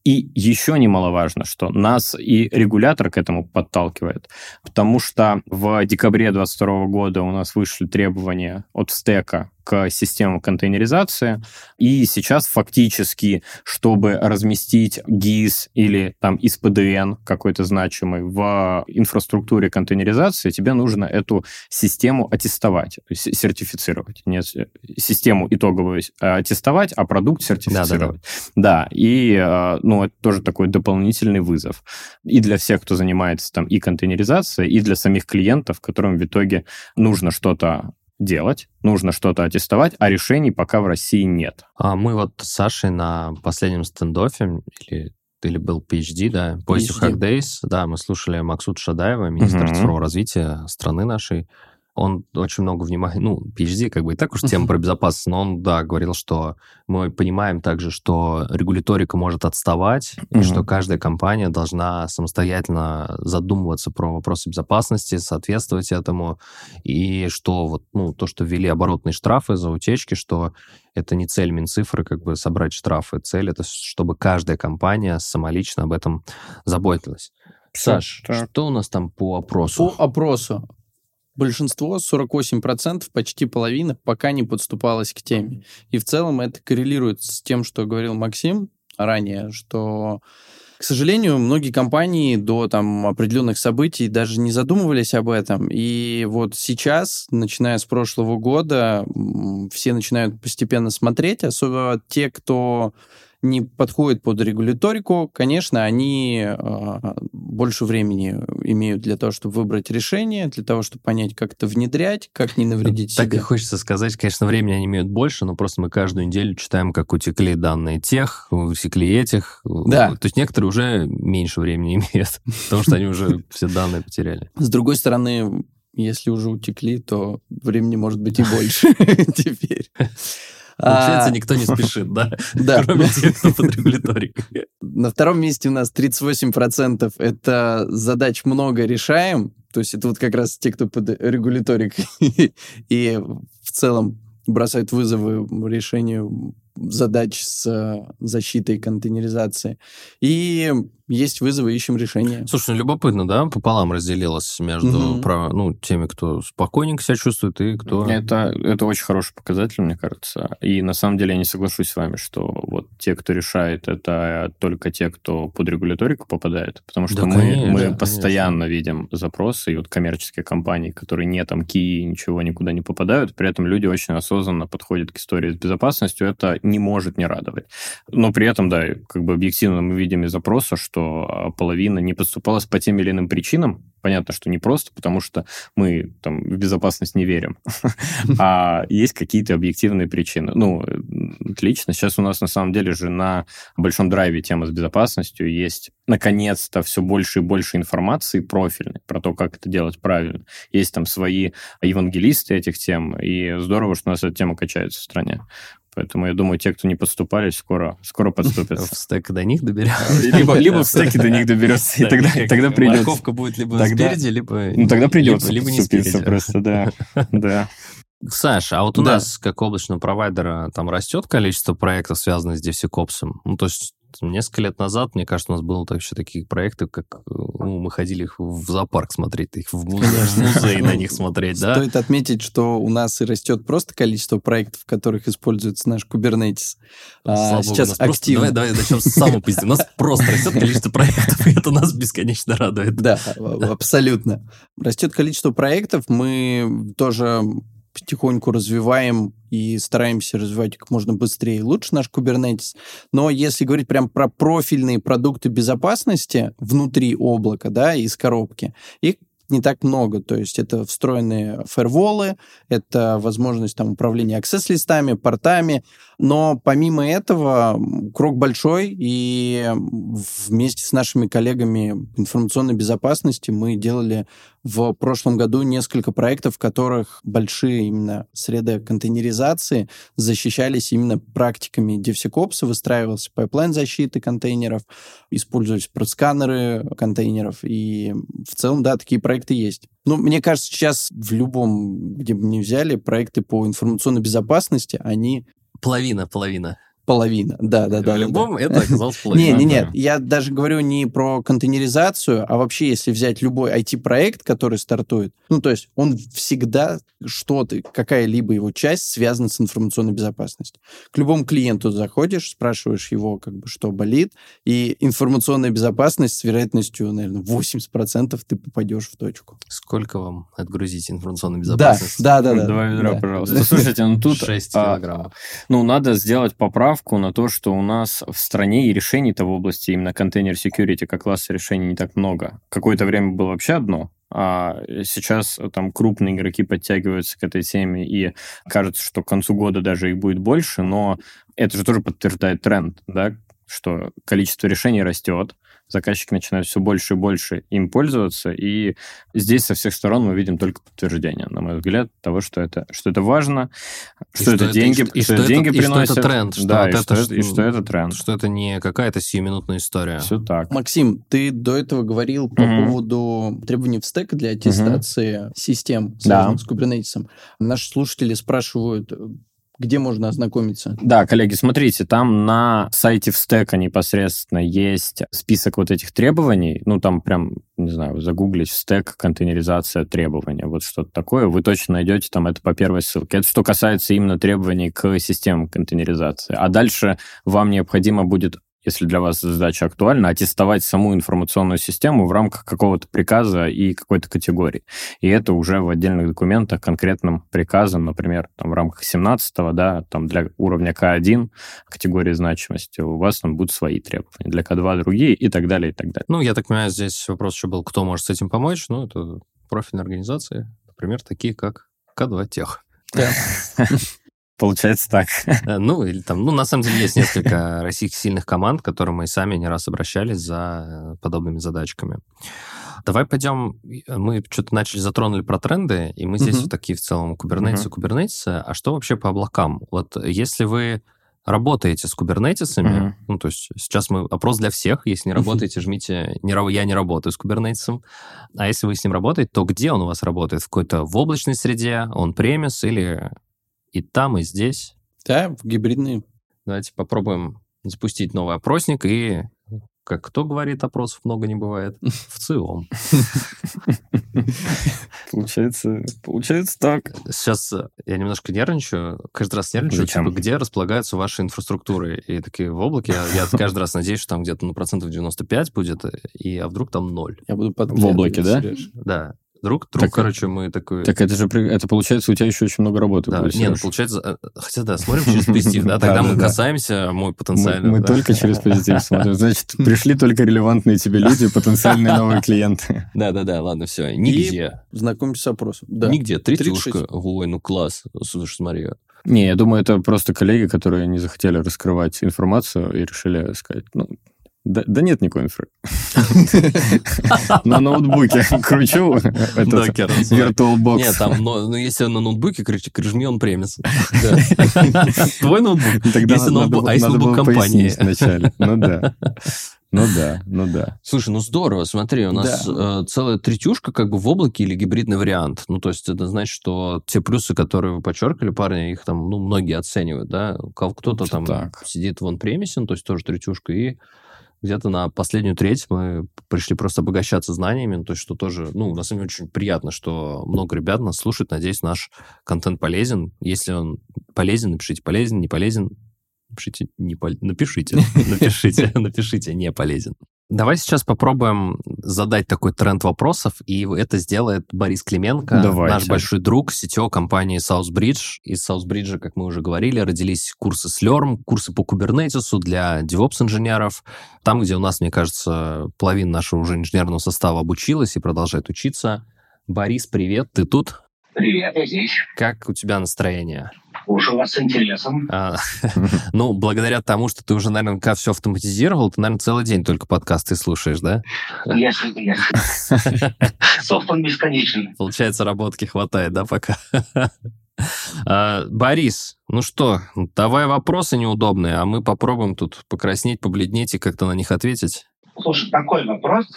И еще немаловажно, что нас и регулятор к этому подталкивает, потому что в декабре 2022 года у нас вышли требования от стека к системам контейнеризации. И сейчас фактически, чтобы разместить GIS или там ISPDN какой-то значимый в инфраструктуре контейнеризации, тебе нужно эту систему аттестовать, то есть сертифицировать. Не систему итоговую аттестовать, а продукт сертифицировать. Да, да, да. да, и э, ну, это тоже такой дополнительный вызов. И для всех, кто занимается там и контейнеризацией, и для самих клиентов, которым в итоге нужно что-то делать, нужно что-то аттестовать, а решений пока в России нет. А мы вот с Сашей на последнем стендофе, или или был PhD, да, Voice of Hack Days, да, мы слушали Максут Шадаева, министр uh-huh. цифрового развития страны нашей, он очень много внимания, ну, PhD как бы и так уж тема про безопасность, но он, да, говорил, что мы понимаем также, что регуляторика может отставать, и что каждая компания должна самостоятельно задумываться про вопросы безопасности, соответствовать этому, и что вот, ну, то, что ввели оборотные штрафы за утечки, что это не цель Минцифры, как бы собрать штрафы. Цель это, чтобы каждая компания самолично об этом заботилась. Саш, так. что у нас там по опросу? По опросу большинство, 48%, почти половина, пока не подступалось к теме. И в целом это коррелирует с тем, что говорил Максим ранее, что к сожалению, многие компании до там, определенных событий даже не задумывались об этом. И вот сейчас, начиная с прошлого года, все начинают постепенно смотреть, особенно те, кто не подходят под регуляторику, конечно, они э, больше времени имеют для того, чтобы выбрать решение, для того, чтобы понять, как это внедрять, как не навредить так себе. Так и хочется сказать, конечно, времени они имеют больше, но просто мы каждую неделю читаем, как утекли данные тех, утекли этих. Да. То есть некоторые уже меньше времени [LAUGHS] имеют, потому что они уже все данные потеряли. С другой стороны, если уже утекли, то времени может быть и [LAUGHS] больше [LAUGHS] теперь. Получается, а... никто не спешит, да? [LAUGHS] Да. Кроме тех, кто под регуляторикой. На втором месте у нас 38% это задач много решаем, то есть это вот как раз те, кто под регуляторикой [LAUGHS] и в целом бросают вызовы решению задач с защитой контейнеризации. И есть вызовы, ищем решения. Слушай, ну, любопытно, да, пополам разделилось между угу. про, ну, теми, кто спокойненько себя чувствует, и кто... Это, это очень хороший показатель, мне кажется. И на самом деле я не соглашусь с вами, что вот те, кто решает, это только те, кто под регуляторику попадает. Потому что да, мы, конечно, мы конечно. постоянно видим запросы, и вот коммерческие компании, которые не там ки, ничего никуда не попадают, при этом люди очень осознанно подходят к истории с безопасностью, это не может не радовать. Но при этом, да, как бы объективно мы видим из запроса, что что половина не поступалась по тем или иным причинам. Понятно, что не просто, потому что мы там в безопасность не верим, а есть какие-то объективные причины. Ну, отлично. Сейчас у нас на самом деле же на большом драйве тема с безопасностью есть наконец-то все больше и больше информации профильной про то, как это делать правильно. Есть там свои евангелисты этих тем, и здорово, что у нас эта тема качается в стране. Поэтому я думаю, те, кто не подступали, скоро, скоро подступятся. В стек до них доберется. [LAUGHS] Либо, либо в стеке до них доберется, и тогда, тогда придется. Морковка будет либо тогда, спереди, либо... Ну, тогда придется либо, либо не спереди. просто, да. [LAUGHS] да. Саш, а вот у да. нас, как облачного провайдера, там растет количество проектов, связанных с DevSecOps? Ну, то есть несколько лет назад, мне кажется, у нас было вообще такие проекты, как ну, мы ходили их в зоопарк смотреть, их в музей на них [LAUGHS] смотреть, да? Стоит отметить, что у нас и растет просто количество проектов, в которых используется наш Kubernetes. А, сейчас активно. Давай, начнем с самого пизды. У нас просто [LAUGHS] растет количество проектов, и это нас бесконечно радует. Да, абсолютно. Растет количество проектов, мы тоже потихоньку развиваем и стараемся развивать как можно быстрее и лучше наш Kubernetes. Но если говорить прям про профильные продукты безопасности внутри облака, да, из коробки, их не так много. То есть это встроенные фаерволы, это возможность там, управления аксесс-листами, портами. Но помимо этого, крок большой, и вместе с нашими коллегами информационной безопасности мы делали в прошлом году несколько проектов, в которых большие именно среды контейнеризации защищались именно практиками DevSecOps, выстраивался пайплайн защиты контейнеров, использовались сканеры контейнеров, и в целом, да, такие проекты есть. Ну, мне кажется, сейчас в любом, где бы ни взяли, проекты по информационной безопасности, они Половина, половина. Половина, да, да, да. Любом да. это оказалось [LAUGHS] половина. Не, не, нет, я даже говорю не про контейнеризацию, а вообще, если взять любой IT-проект, который стартует, ну, то есть он всегда что-то, какая-либо его часть связана с информационной безопасностью. К любому клиенту заходишь, спрашиваешь его, как бы, что болит, и информационная безопасность с вероятностью, наверное, 80% ты попадешь в точку. Сколько вам отгрузить информационной безопасности? Да, да, да. да Два ведра, да. пожалуйста. Слушайте, ну тут... 6 килограммов. А, ну, надо сделать поправку справку на то, что у нас в стране и решений-то в области именно контейнер security как класса решений не так много. Какое-то время было вообще одно, а сейчас там крупные игроки подтягиваются к этой теме, и кажется, что к концу года даже их будет больше, но это же тоже подтверждает тренд, да, что количество решений растет, заказчики начинают все больше и больше им пользоваться, и здесь со всех сторон мы видим только подтверждение, на мой взгляд, того, что это, что это важно, что, что это, это деньги, и, что, что это деньги и приносят. что это тренд. Что да, и, это, что, и что это тренд. Что это не какая-то сиюминутная история. Все так. Максим, ты до этого говорил по mm-hmm. поводу требований в стек для аттестации mm-hmm. систем, связанных да. с Kubernetes. Наши слушатели спрашивают, где можно ознакомиться? Да, коллеги, смотрите, там на сайте в стека непосредственно есть список вот этих требований. Ну, там прям, не знаю, загуглить стек контейнеризация требования. Вот что-то такое. Вы точно найдете там это по первой ссылке. Это что касается именно требований к системам контейнеризации. А дальше вам необходимо будет если для вас задача актуальна, аттестовать саму информационную систему в рамках какого-то приказа и какой-то категории. И это уже в отдельных документах конкретным приказом, например, там, в рамках 17 да, там для уровня К1 категории значимости у вас там будут свои требования, для К2 другие и так далее, и так далее. Ну, я так понимаю, здесь вопрос еще был, кто может с этим помочь. Ну, это профильные организации, например, такие как К2 Тех. [LAUGHS] [LAUGHS] Получается так. [LAUGHS] Э, ну, или там, ну, на самом деле, есть несколько российских сильных команд, к которым мы сами не раз обращались за э, подобными задачками. Давай пойдем, мы что-то начали, затронули про тренды, и мы здесь вот такие в целом Kubernetes, uh-huh. Kubernetes. А что вообще по облакам? Вот если вы работаете с кубернетисами, uh-huh. ну, то есть сейчас мы опрос для всех, если не работаете, жмите не, «Я не работаю с кубернетисом». А если вы с ним работаете, то где он у вас работает? В какой-то в облачной среде, он премис или и там, и здесь. Да, в гибридные. Давайте попробуем запустить новый опросник и как кто говорит, опросов много не бывает, [LAUGHS] в ЦИОМ. Получается, получается так. Сейчас э, я немножко нервничаю, каждый раз нервничаю, типа, где располагаются ваши инфраструктуры. И такие в облаке, я, я каждый раз надеюсь, что там где-то ну, процентов 95 будет, и, а вдруг там ноль. Я буду В облаке, да? Да. Друг, друг, так, короче, мы такой... Так это же, это получается, у тебя еще очень много работы. Да, нет, ну, получается, э, хотя да, смотрим через [LAUGHS] позитив, да, тогда мы касаемся мой потенциальный. Мы только через позитив смотрим. [LAUGHS] Значит, пришли только релевантные тебе люди, потенциальные новые клиенты. [LAUGHS] Да-да-да, ладно, все, нигде. Знакомьтесь с опросом. Нигде, третьюшка. Ой, ну класс, слушай, смотри. Не, я думаю, это просто коллеги, которые не захотели раскрывать информацию и решили сказать, ну, да, да нет никакой инфры. [LAUGHS] На ноутбуке кручу этот VirtualBox. Нет, там, ну, если на ноутбуке кружми он премис. [LAUGHS] [LAUGHS] Твой ноутбук? Тогда если ноутбук, а если ноутбук компании? вначале. Ну да. Ну да, ну да. Слушай, ну здорово, смотри, у нас Да. э, целая третюшка как бы в облаке или гибридный вариант. Ну, то есть это значит, что те плюсы, которые вы подчеркивали, парни, их там, ну, многие оценивают, да? Кто-то там так. сидит вон премисен, то есть тоже третюшка, и где-то на последнюю треть мы пришли просто обогащаться знаниями, ну, то есть что тоже, ну, на самом деле очень приятно, что много ребят нас слушают, надеюсь, наш контент полезен. Если он полезен, напишите полезен, не полезен, напишите, не пол- напишите, напишите, [LAUGHS] напишите, не полезен. Давай сейчас попробуем задать такой тренд вопросов, и это сделает Борис Клименко, Давайте. наш большой друг, сетевой компании Southbridge. Из Southbridge, как мы уже говорили, родились курсы Slurm, курсы по кубернетису для DevOps-инженеров. Там, где у нас, мне кажется, половина нашего уже инженерного состава обучилась и продолжает учиться. Борис, привет, ты тут? Привет, я здесь. Как у тебя настроение? Слушаю вас с интересом. А, [LAUGHS] ну, благодаря тому, что ты уже, наверное, все автоматизировал, ты, наверное, целый день только подкасты слушаешь, да? Если, если. [LAUGHS] Софт он бесконечен. Получается, работки хватает, да, пока? [LAUGHS] А, Борис, ну что, давай вопросы неудобные, а мы попробуем тут покраснеть, побледнеть и как-то на них ответить. Слушай, такой вопрос.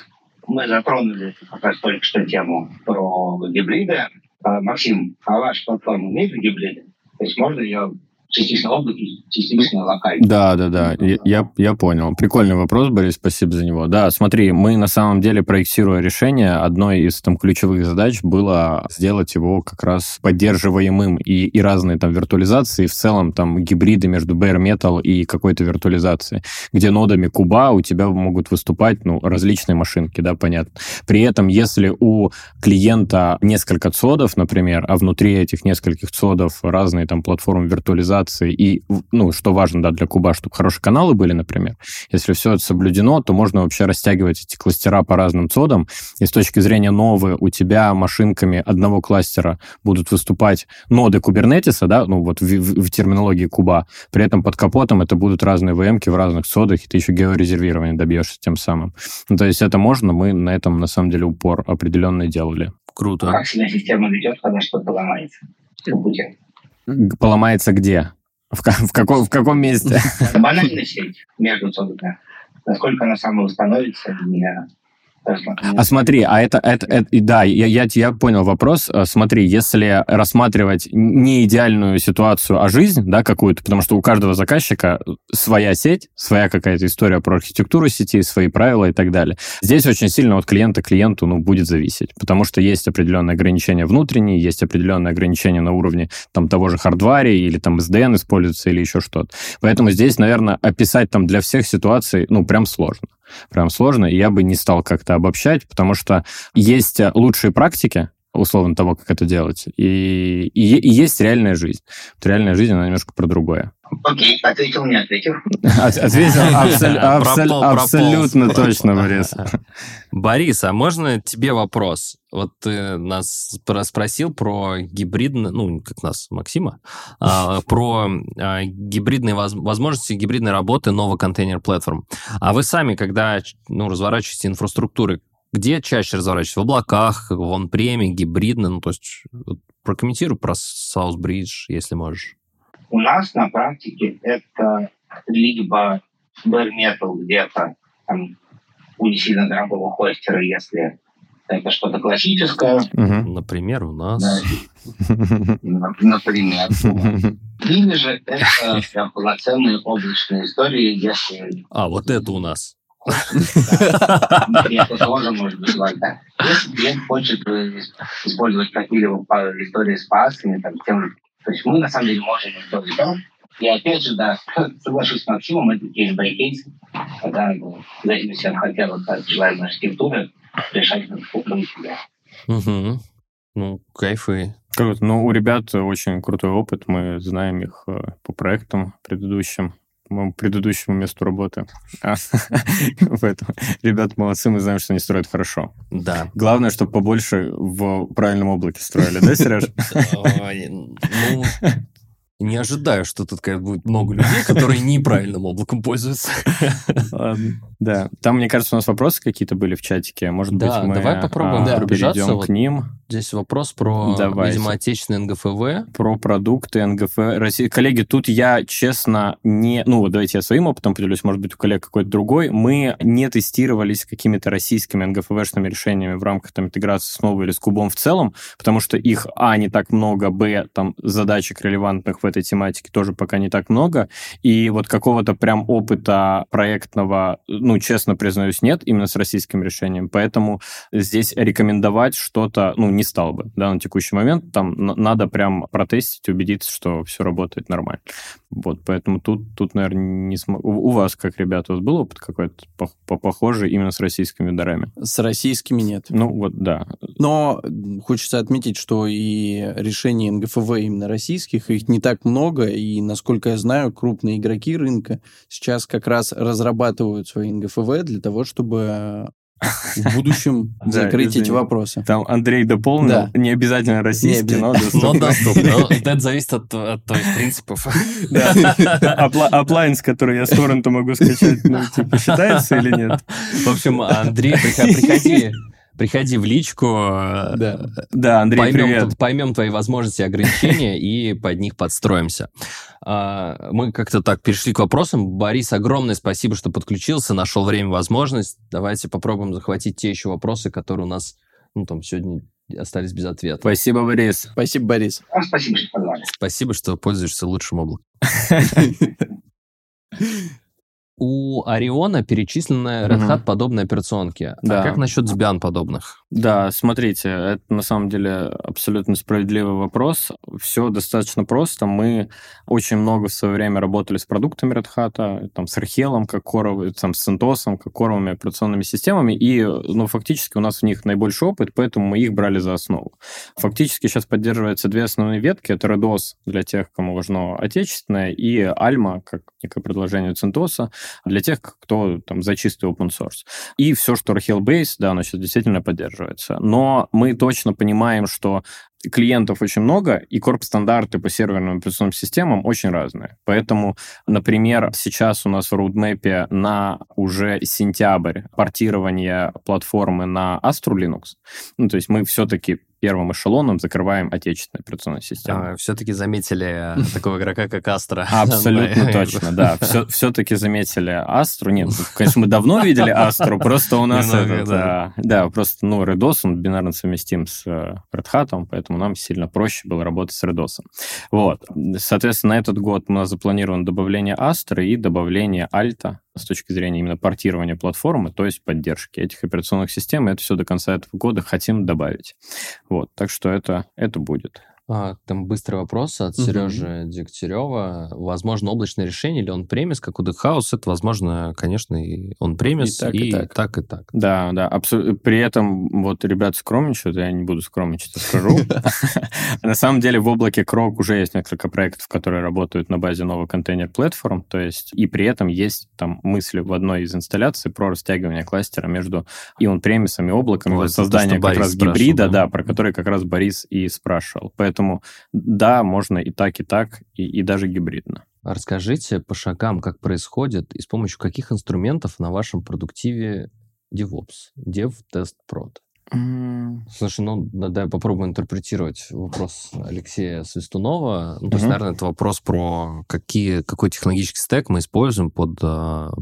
Мы затронули как раз только что тему про гибриды. А, Максим, а ваша платформа умеет гибриды? То есть можно ее частично облаки, частично локально? Да, да, да, я, я, понял. Прикольный вопрос, Борис, спасибо за него. Да, смотри, мы на самом деле, проектируя решение, одной из там ключевых задач было сделать его как раз поддерживаемым и, и разные там виртуализации, в целом там гибриды между bare metal и какой-то виртуализацией, где нодами куба у тебя могут выступать, ну, различные машинки, да, понятно. При этом, если у клиента несколько цодов, например, а внутри этих нескольких цодов разные там платформы виртуализации и, ну, что важно, да, для куба, чтобы хорошие каналы были, например, если все это соблюдено, то можно вообще растягивать эти кластера по разным цодам, и с точки зрения новые у тебя машинками одного кластера будут выступать ноды кубернетиса, да, ну, вот в, в- в терминологии куба, при этом под капотом это будут разные VM-ки в разных цодах, и ты еще георезервирование добьешься тем самым. Ну, то есть это можно, мы на этом, на самом деле, упор определенный делали. Круто. Как себя система ведет, когда что-то ломается? В пути. Поломается где? В, в каком, в каком месте? Банальная сеть между цодами. Насколько она самовосстановится, не А смотри, а это, это, это- да, я, я, я понял вопрос. Э, Смотри, если рассматривать не идеальную ситуацию, а жизнь, да, какую-то, потому что у каждого заказчика своя сеть, своя какая-то история про архитектуру сети, свои правила и так далее. Здесь очень сильно от клиента к клиенту, ну, будет зависеть, потому что есть определенные ограничения внутренние, есть определенные ограничения на уровне там того же хардваре или там SDN используется или еще что-то. Поэтому здесь, наверное, описать там для всех ситуаций, ну, прям сложно прям сложно, и я бы не стал как-то обобщать, потому что есть э, лучшие практики, условно того, как это делать, и, и, и есть реальная жизнь. Вот реальная жизнь, она немножко про другое. Окей, ответил, не ответил. [LAUGHS] От- Ответил [LAUGHS] абсол- абсол- Пропол- абсолютно прополз. точно, Борис. [LAUGHS] Борис, а можно тебе вопрос? Вот ты нас про- спросил про гибридный, ну, как нас, Максима, а, про а, гибридные воз- возможности гибридной работы нового контейнер-платформ. А вы сами, когда ну, разворачиваете инфраструктуры, где чаще разворачиваетесь? В облаках, в он-преме, гибридно? Ну, то есть вот прокомментируй про Southbridge, если можешь. У нас на практике это либо bare metal где-то там, у не сильно дорогого хостера, если это что-то классическое, Мгм. Например, у нас... да, на- например. Или же это прям [LAUGHS] полноценные облачные истории, если А, вот это у нас. Клиент тоже может быть да. Если клиент хочет э, использовать какие-либо па- истории с пасами, там, тем то есть мы на самом деле можем это сделать. И опять же, да, [LAUGHS] соглашусь с Максимом, это кейс by кейс, когда ну, в зависимости от хотелок, от желаемой архитектуры, решать на себя. Угу. Ну, кайфы. Круто. Ну, у ребят очень крутой опыт. Мы знаем их э, по проектам предыдущим, моему предыдущему месту работы. [LAUGHS] А, Поэтому ребят молодцы, мы знаем, что они строят хорошо. Да. Главное, чтобы побольше в правильном облаке строили, да, Сереж? [LAUGHS] Ну, не ожидаю, что тут как, будет много людей, которые неправильным облаком пользуются. Ладно. Да. Там, мне кажется, у нас вопросы какие-то были в чатике. Может Да, быть, мы давай попробуем а, да, перейдем пробежаться, вот. к ним. Здесь вопрос про, Давайте. видимо, отечественный НГФВ. Про продукты НГФ России. Коллеги, тут я, честно, не... Ну, вот давайте я своим опытом поделюсь, может быть, у коллег какой-то другой. Мы не тестировались какими-то российскими НГФВшными решениями в рамках там, интеграции с новой или с кубом в целом, потому что их, а, не так много, б, там, задачек релевантных в этой тематике тоже пока не так много, и вот какого-то прям опыта проектного, ну, честно признаюсь, нет именно с российским решением, поэтому здесь рекомендовать что-то, ну, не стал бы, да, на текущий момент. Там надо прям протестить, убедиться, что все работает нормально. Вот, поэтому тут, тут наверное, не см... у, у вас, как ребята, у вас был опыт какой-то похожий именно с российскими дарами? С российскими нет. Ну, вот, да. Но хочется отметить, что и решений НГФВ именно российских, их не так много, и, насколько я знаю, крупные игроки рынка сейчас как раз разрабатывают свои НГФВ для того, чтобы в будущем [LAUGHS] закрыть эти вопросы. Там Андрей дополнил, не обязательно российский, но доступно. Но доступно. [LAUGHS] Это зависит от твоих принципов. [LAUGHS] Аплайнс, который я с торрента могу скачать, ну, типа, считается или нет? В общем, Андрей, приходи приходи в личку. Да, да Андрей, поймем, привет. Поймем твои возможности и ограничения и под них подстроимся. А, мы как-то так перешли к вопросам. Борис, огромное спасибо, что подключился, нашел время, возможность. Давайте попробуем захватить те еще вопросы, которые у нас ну, там, сегодня остались без ответа. Спасибо, Борис. Спасибо, Борис. А, спасибо, что позвали. Спасибо, что пользуешься лучшим облаком. [LAUGHS] у Ориона перечислены Red Hat подобные операционки. А да. А как насчет Sbian подобных? Да, смотрите, это на самом деле абсолютно справедливый вопрос. Все достаточно просто. Мы очень много в свое время работали с продуктами Red Hat, там, с Архелом, как коровый, там, с CentOS, как коровыми операционными системами, и, ну, фактически у нас в них наибольший опыт, поэтому мы их брали за основу. Фактически сейчас поддерживаются две основные ветки. Это RedOS для тех, кому важно отечественное, и Alma, как некое предложение CentOS, для тех, кто там за чистый open source. И все, что Rahel Base, да, оно сейчас действительно поддерживается. Но мы точно понимаем, что клиентов очень много, и корп-стандарты по серверным операционным системам очень разные. Поэтому, например, сейчас у нас в роудмэпе на уже сентябрь портирование платформы на Astro Linux. Ну, то есть мы все-таки первым эшелоном закрываем отечественную операционную систему. А, все-таки заметили [LAUGHS] такого игрока, как Астра. Абсолютно [LAUGHS] точно, да. Все-таки заметили Астру. Нет, ну, конечно, мы давно [LAUGHS] видели Астру, просто у нас это, да, просто, ну, Redos, он бинарно совместим с э, Red Hat, поэтому нам сильно проще было работать с Redos. Вот. Соответственно, на этот год у нас запланировано добавление Astra и добавление Альта с точки зрения именно портирования платформы, то есть поддержки этих операционных систем. И это все до конца этого года хотим добавить. Вот, так что это, это будет. А, там быстрый вопрос от угу. Сережи Дегтярева. Возможно, облачное решение или on-premise, как у Deckhouse, это, возможно, конечно, и on-premise, и, так, и, и так. так, и так. Да, да. Абсо... При этом вот ребята скромничают, я не буду скромничать, а скажу. [LAUGHS] [LAUGHS] На самом деле в облаке Крок уже есть несколько проектов, которые работают на базе нового контейнер-платформ, то есть и при этом есть там мысли в одной из инсталляций про растягивание кластера между и он премисом, и облаком, создание как раз гибрида, да, про который как раз Борис и спрашивал. Поэтому Поэтому да, можно и так, и так, и, и даже гибридно. Расскажите по шагам, как происходит и с помощью каких инструментов на вашем продуктиве DevOps, Dev, Test, Prod. Mm. Слушай, ну, да, попробую интерпретировать вопрос Алексея Свистунова. Ну, то mm-hmm. есть, наверное, это вопрос про какие, какой технологический стек мы используем под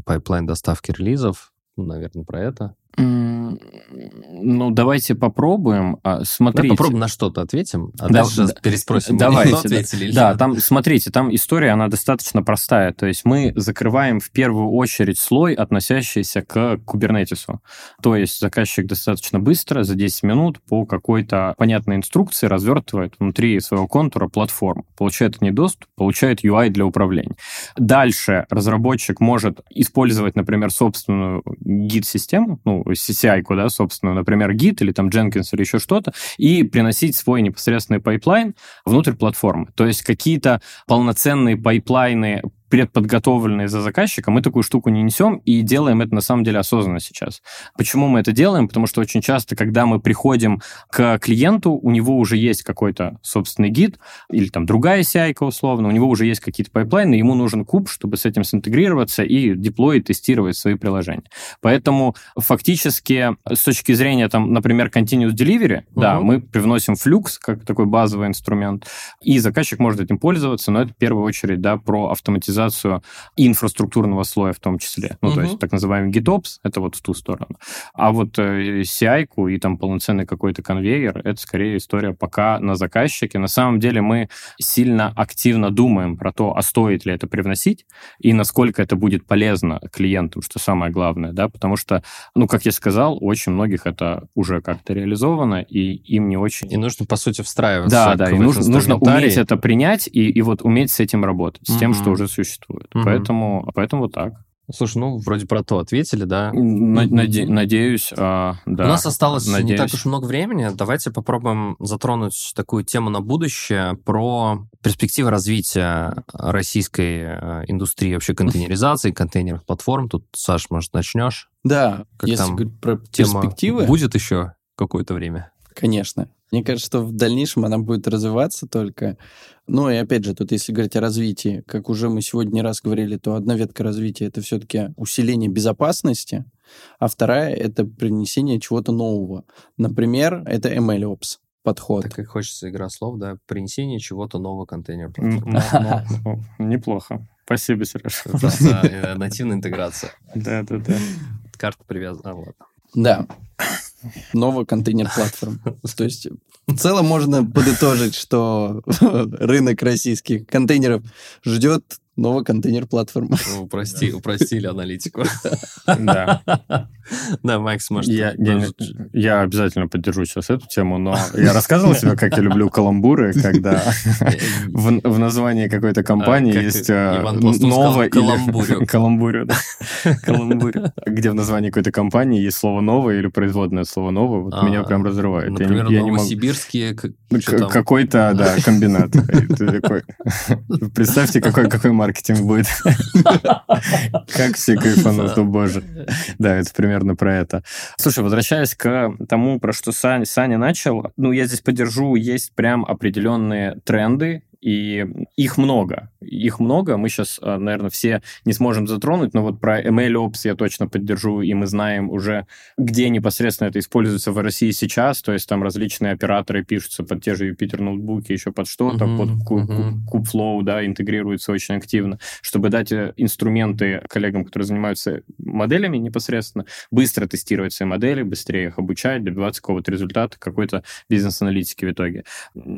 пайплайн доставки релизов. Ну, наверное, про это. Ну, давайте попробуем. А, смотрите. Давай попробуем на что-то ответим, а да, дальше да, переспросим. Давайте. Ответили да, да, там, смотрите, там история, она достаточно простая. То есть мы закрываем в первую очередь слой, относящийся к Kubernetes'у. То есть заказчик достаточно быстро, за 10 минут, по какой-то понятной инструкции развертывает внутри своего контура платформу. Получает не доступ, получает UI для управления. Дальше разработчик может использовать, например, собственную Git-систему, ну, CI, да, собственно, например, Git или там Jenkins или еще что-то, и приносить свой непосредственный пайплайн внутрь платформы. То есть какие-то полноценные пайплайны предподготовленные за заказчика, мы такую штуку не несем и делаем это на самом деле осознанно сейчас. Почему мы это делаем? Потому что очень часто, когда мы приходим к клиенту, у него уже есть какой-то собственный Git или там другая CI условно, у него уже есть какие-то пайплайны, ему нужен куб, чтобы с этим синтегрироваться и деплоить, тестировать свои приложения. Поэтому фактически с точки зрения, там, например, continuous delivery, угу. да, мы привносим Flux как такой базовый инструмент, и заказчик может этим пользоваться, но это в первую очередь, да, про автоматизацию инфраструктурного слоя в том числе. Ну, угу. то есть так называемый GitOps, это вот в ту сторону. А вот э, CI-ку и там полноценный какой-то конвейер, это скорее история пока на заказчике. На самом деле мы сильно активно думаем про то, а стоит ли это привносить, и насколько это будет полезно клиентам, что самое главное, да, потому что, ну, как я сказал, очень многих это уже как-то реализовано, и им не очень... И нужно, по сути, встраиваться. Да, да, и нужно, нужно уметь это принять и, и вот уметь с этим работать, с mm-hmm. тем, что уже существует. Mm-hmm. Поэтому, поэтому вот так. Слушай, ну, вроде про то ответили, да? Наде- надеюсь, а, да. У нас осталось надеюсь. не так уж много времени. Давайте попробуем затронуть такую тему на будущее про перспективы развития российской э, индустрии вообще контейнеризации, контейнерных платформ. Тут, Саш, может, начнешь? Да, как если там говорить про перспективы... Будет еще какое-то время? Конечно. Мне кажется, что в дальнейшем она будет развиваться только. Ну и опять же, тут если говорить о развитии, как уже мы сегодня не раз говорили, то одна ветка развития это все-таки усиление безопасности, а вторая это принесение чего-то нового. Например, это MLOps подход. Так как хочется игра слов, да, принесение чего-то нового контейнера. [LAUGHS] Неплохо. Спасибо, Сереж. [LAUGHS] Э, нативная интеграция. Да, да, да. Карта привязана. ладно. Да. Новый контейнер-платформ. [LAUGHS] То есть в целом можно подытожить, что [LAUGHS] рынок российских контейнеров ждет новый контейнер-платформа. Упрости, упростили аналитику. [LAUGHS] Да. [LAUGHS] Да, Макс, может... Я, я, я обязательно поддержу сейчас эту тему, но я рассказывал себе, как я люблю каламбуры, [LAUGHS] когда в, в названии какой-то компании а, есть э, новое... Каламбурю. [LAUGHS] Каламбурю, да. Каламбурю. Где в названии какой-то компании есть слово «новое» или производное слово «новое», вот меня а, прям разрывает. Например, новосибирские... Какой-то, да, комбинат. Представьте, какой маркетинг маркетинг будет. Как все кайфанут, о боже. Да, это примерно про это. Слушай, возвращаясь к тому, про что Саня начал, ну, я здесь поддержу, есть прям определенные тренды, и их много. Их много. Мы сейчас, а, наверное, все не сможем затронуть, но вот про ML-Ops я точно поддержу, и мы знаем уже, где непосредственно это используется в России сейчас, то есть там различные операторы пишутся под те же Jupyter ноутбуки, еще под что-то, uh-huh, под uh-huh. Kubeflow, да, интегрируются очень активно, чтобы дать э, инструменты коллегам, которые занимаются моделями непосредственно, быстро тестировать свои модели, быстрее их обучать, добиваться какого-то результата, какой-то бизнес-аналитики в итоге.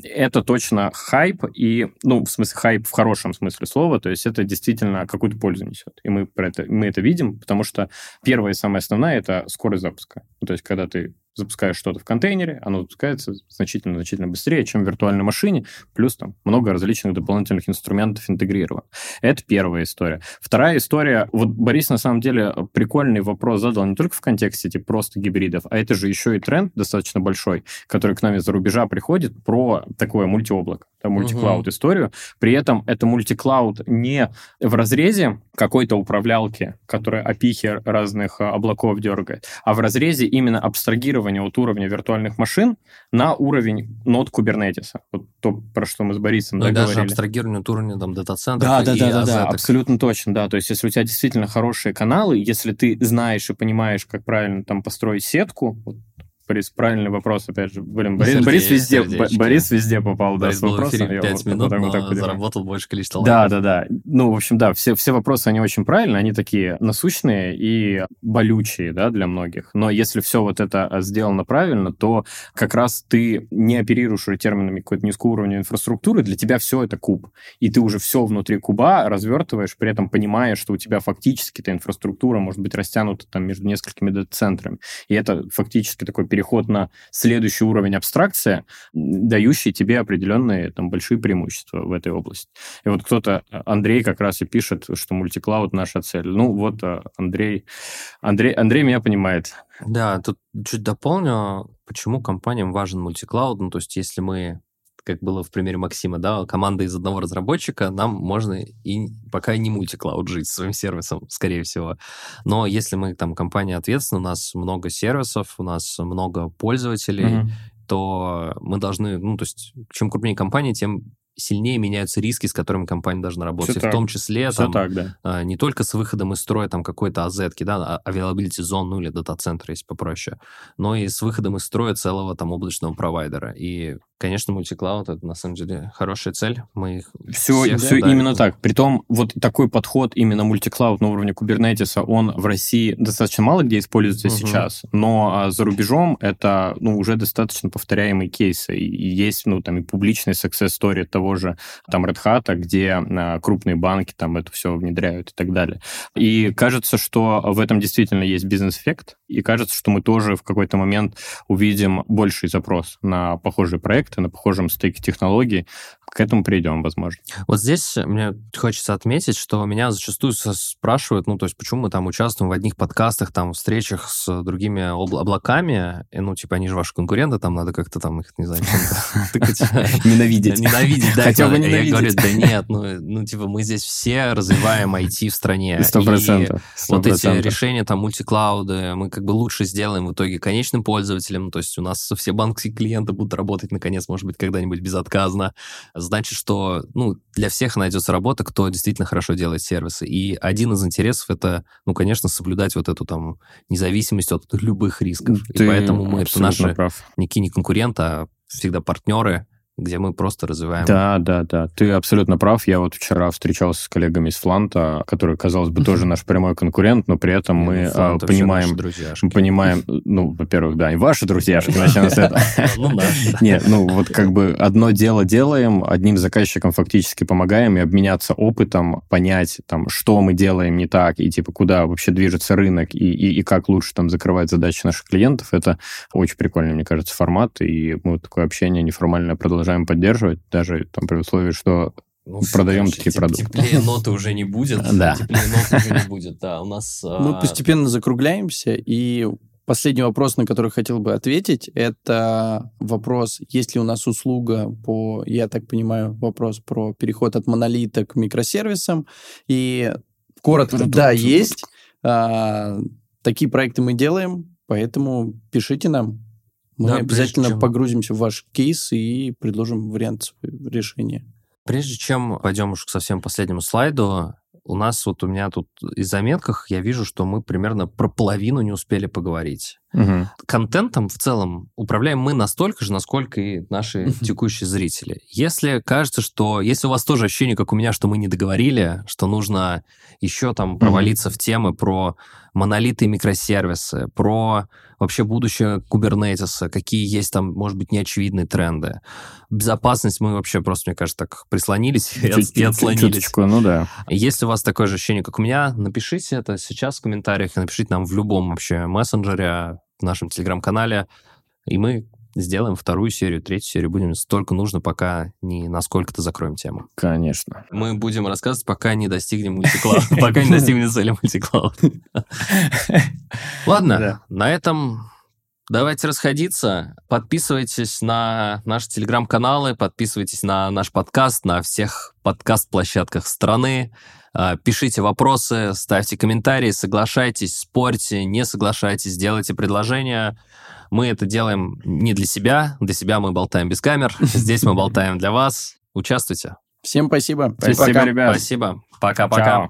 Это точно хайп, и ну, в смысле, хайп в хорошем смысле слова, то есть это действительно какую-то пользу несет. И мы, про это, мы это видим, потому что первая и самая основная — это скорость запуска. Ну, то есть когда ты запускаешь что-то в контейнере, оно запускается значительно-значительно быстрее, чем в виртуальной машине, плюс там много различных дополнительных инструментов интегрировано. Это первая история. Вторая история, вот Борис на самом деле прикольный вопрос задал не только в контексте типа просто гибридов, а это же еще и тренд достаточно большой, который к нам из-за рубежа приходит про такое мультиоблако, да, мультиклауд историю. При этом это мультиклауд не в разрезе какой-то управлялки, которая опихи разных а, облаков дергает, а в разрезе именно абстрагирования от уровня виртуальных машин на уровень нод Kubernetes. Вот то, про что мы с Борисом ну, да, даже абстрагирование от уровня там, дата-центров да, да, да, да, да, абсолютно точно, да. То есть если у тебя действительно хорошие каналы, если ты знаешь и понимаешь, как правильно там построить сетку, вот Борис, правильный вопрос, опять же. Блин, Борис, Сердечко, Борис везде. Борис везде попал, Борис да, с вопросом. Борис 5 минут, вот, вот, вот, заработал больше количества Да, да, да. Ну, в общем, да, все, все вопросы, они очень правильные, они такие насущные и болючие, да, для многих. Но если все вот это сделано правильно, то как раз ты не оперируешь уже терминами какой-то низкого уровня инфраструктуры, для тебя все это куб. И ты уже все внутри куба развертываешь, при этом понимая, что у тебя фактически эта инфраструктура может быть растянута там между несколькими дата-центрами. И это фактически такой переход на следующий уровень абстракции, дающий тебе определенные там большие преимущества в этой области. И вот кто-то, Андрей как раз и пишет, что мультиклауд наша цель. Ну вот э, Андрей, Андрей, Андрей меня понимает. Да, тут чуть дополню, почему компаниям важен мультиклауд. Ну, то есть если мы как было в примере Максима, да, команда из одного разработчика, нам можно и пока не мультиклауд жить своим сервисом, скорее всего. Но если мы там компания ответственна, у нас много сервисов, у нас много пользователей, mm-hmm. то мы должны, ну, то есть, чем крупнее компания, тем сильнее меняются риски, с которыми компания должна работать. Все в том числе Все там, так, да. а, не только с выходом из строя там какой-то AZ, да, а, availability zone, ну или дата-центр, если попроще, но и с выходом из строя целого там облачного провайдера. И Конечно, мультиклауд это на самом деле хорошая цель. Мы их все, всех, все да, именно так. Притом вот такой подход именно мультиклауд на уровне кубернетиса, он в России достаточно мало где используется угу. сейчас, но а, за рубежом это ну уже достаточно повторяемые кейсы. И есть ну там и публичный success story того же там Red Hat, где а, крупные банки там это все внедряют и так далее. И кажется, что в этом действительно есть бизнес-эффект, и кажется, что мы тоже в какой-то момент увидим больший запрос на похожие проекты на похожем стыке технологий. К этому придем, возможно. Вот здесь мне хочется отметить, что меня зачастую спрашивают, ну, то есть, почему мы там участвуем в одних подкастах, там, встречах с другими обла- облаками, и, ну, типа, они же ваши конкуренты, там надо как-то там их, не знаю. [LAUGHS] Ненавидеть. Ненавидеть, да. Хотя бы ненавидеть. Я говорю, да нет, ну, ну, типа, мы здесь все развиваем IT в стране. [LAUGHS] Сто процентов. Вот эти решения, там, мультиклауды, мы как бы лучше сделаем в итоге конечным пользователям, то есть у нас все банковские клиенты будут работать, наконец, может быть, когда-нибудь безотказно значит, что ну, для всех найдется работа, кто действительно хорошо делает сервисы. И один из интересов это, ну, конечно, соблюдать вот эту там независимость от любых рисков. Ты и поэтому мы это наши прав. не конкуренты, а всегда партнеры, где мы просто развиваем. Да, да, да. Ты абсолютно прав. Я вот вчера встречался с коллегами из Фланта, которые, казалось бы, тоже наш прямой конкурент, но при этом мы ну, а, понимаем, мы понимаем, ну, во-первых, да, и ваши друзьяшки, начнем с этого. [LAUGHS] Ну. Нет, ну, вот как бы одно дело делаем, одним заказчикам фактически помогаем и обменяться опытом, понять, там, что мы делаем не так, и, типа, куда вообще движется рынок, и, и, и как лучше там закрывать задачи наших клиентов. Это очень прикольный, мне кажется, формат, и мы вот такое общение неформальное продолжаем продолжаем поддерживать, даже там, при условии, что ну, продаем конечно, такие продукты. Теплее ноты уже не будет. [LAUGHS] Да. Теплее ноты уже не будет, да. У нас... [LAUGHS] Мы постепенно закругляемся, и Последний вопрос, на который хотел бы ответить, это вопрос, есть ли у нас услуга по, я так понимаю, вопрос про переход от монолита к микросервисам. И коротко, да, есть. А, такие проекты мы делаем, поэтому пишите нам. Мы да, обязательно чем... погрузимся в ваш кейс и предложим вариант решения. Прежде чем пойдем уж к совсем последнему слайду, у нас вот у меня тут из заметках я вижу, что мы примерно про половину не успели поговорить. Угу. Контентом в целом управляем мы настолько же, насколько и наши угу. текущие зрители. Если кажется, что... Если у вас тоже ощущение, как у меня, что мы не договорили, что нужно еще там провалиться угу. в темы про монолиты и микросервисы, про вообще будущее кубернетиса, какие есть там, может быть, неочевидные тренды. Безопасность мы вообще просто, мне кажется, так прислонились [LAUGHS] и, и отслонились. Чуточку, ну да. Если у вас такое же ощущение, как у меня, напишите это сейчас в комментариях, напишите нам в любом вообще мессенджере, в нашем телеграм-канале, и мы сделаем вторую серию, третью серию. Будем столько нужно, пока не насколько-то закроем тему. Конечно. Мы будем рассказывать, пока не достигнем мультиклауд. [LAUGHS] Пока не достигнем цели мультиклауд. Ладно, на этом Давайте расходиться. Подписывайтесь на наши телеграм-каналы, подписывайтесь на наш подкаст на всех подкаст-площадках страны. А, пишите вопросы, ставьте комментарии, соглашайтесь, спорьте, не соглашайтесь, делайте предложения. Мы это делаем не для себя, для себя мы болтаем без камер, [LAUGHS] здесь мы болтаем для вас. Участвуйте. Всем спасибо. Спасибо, ребят. Спасибо. Пока-пока.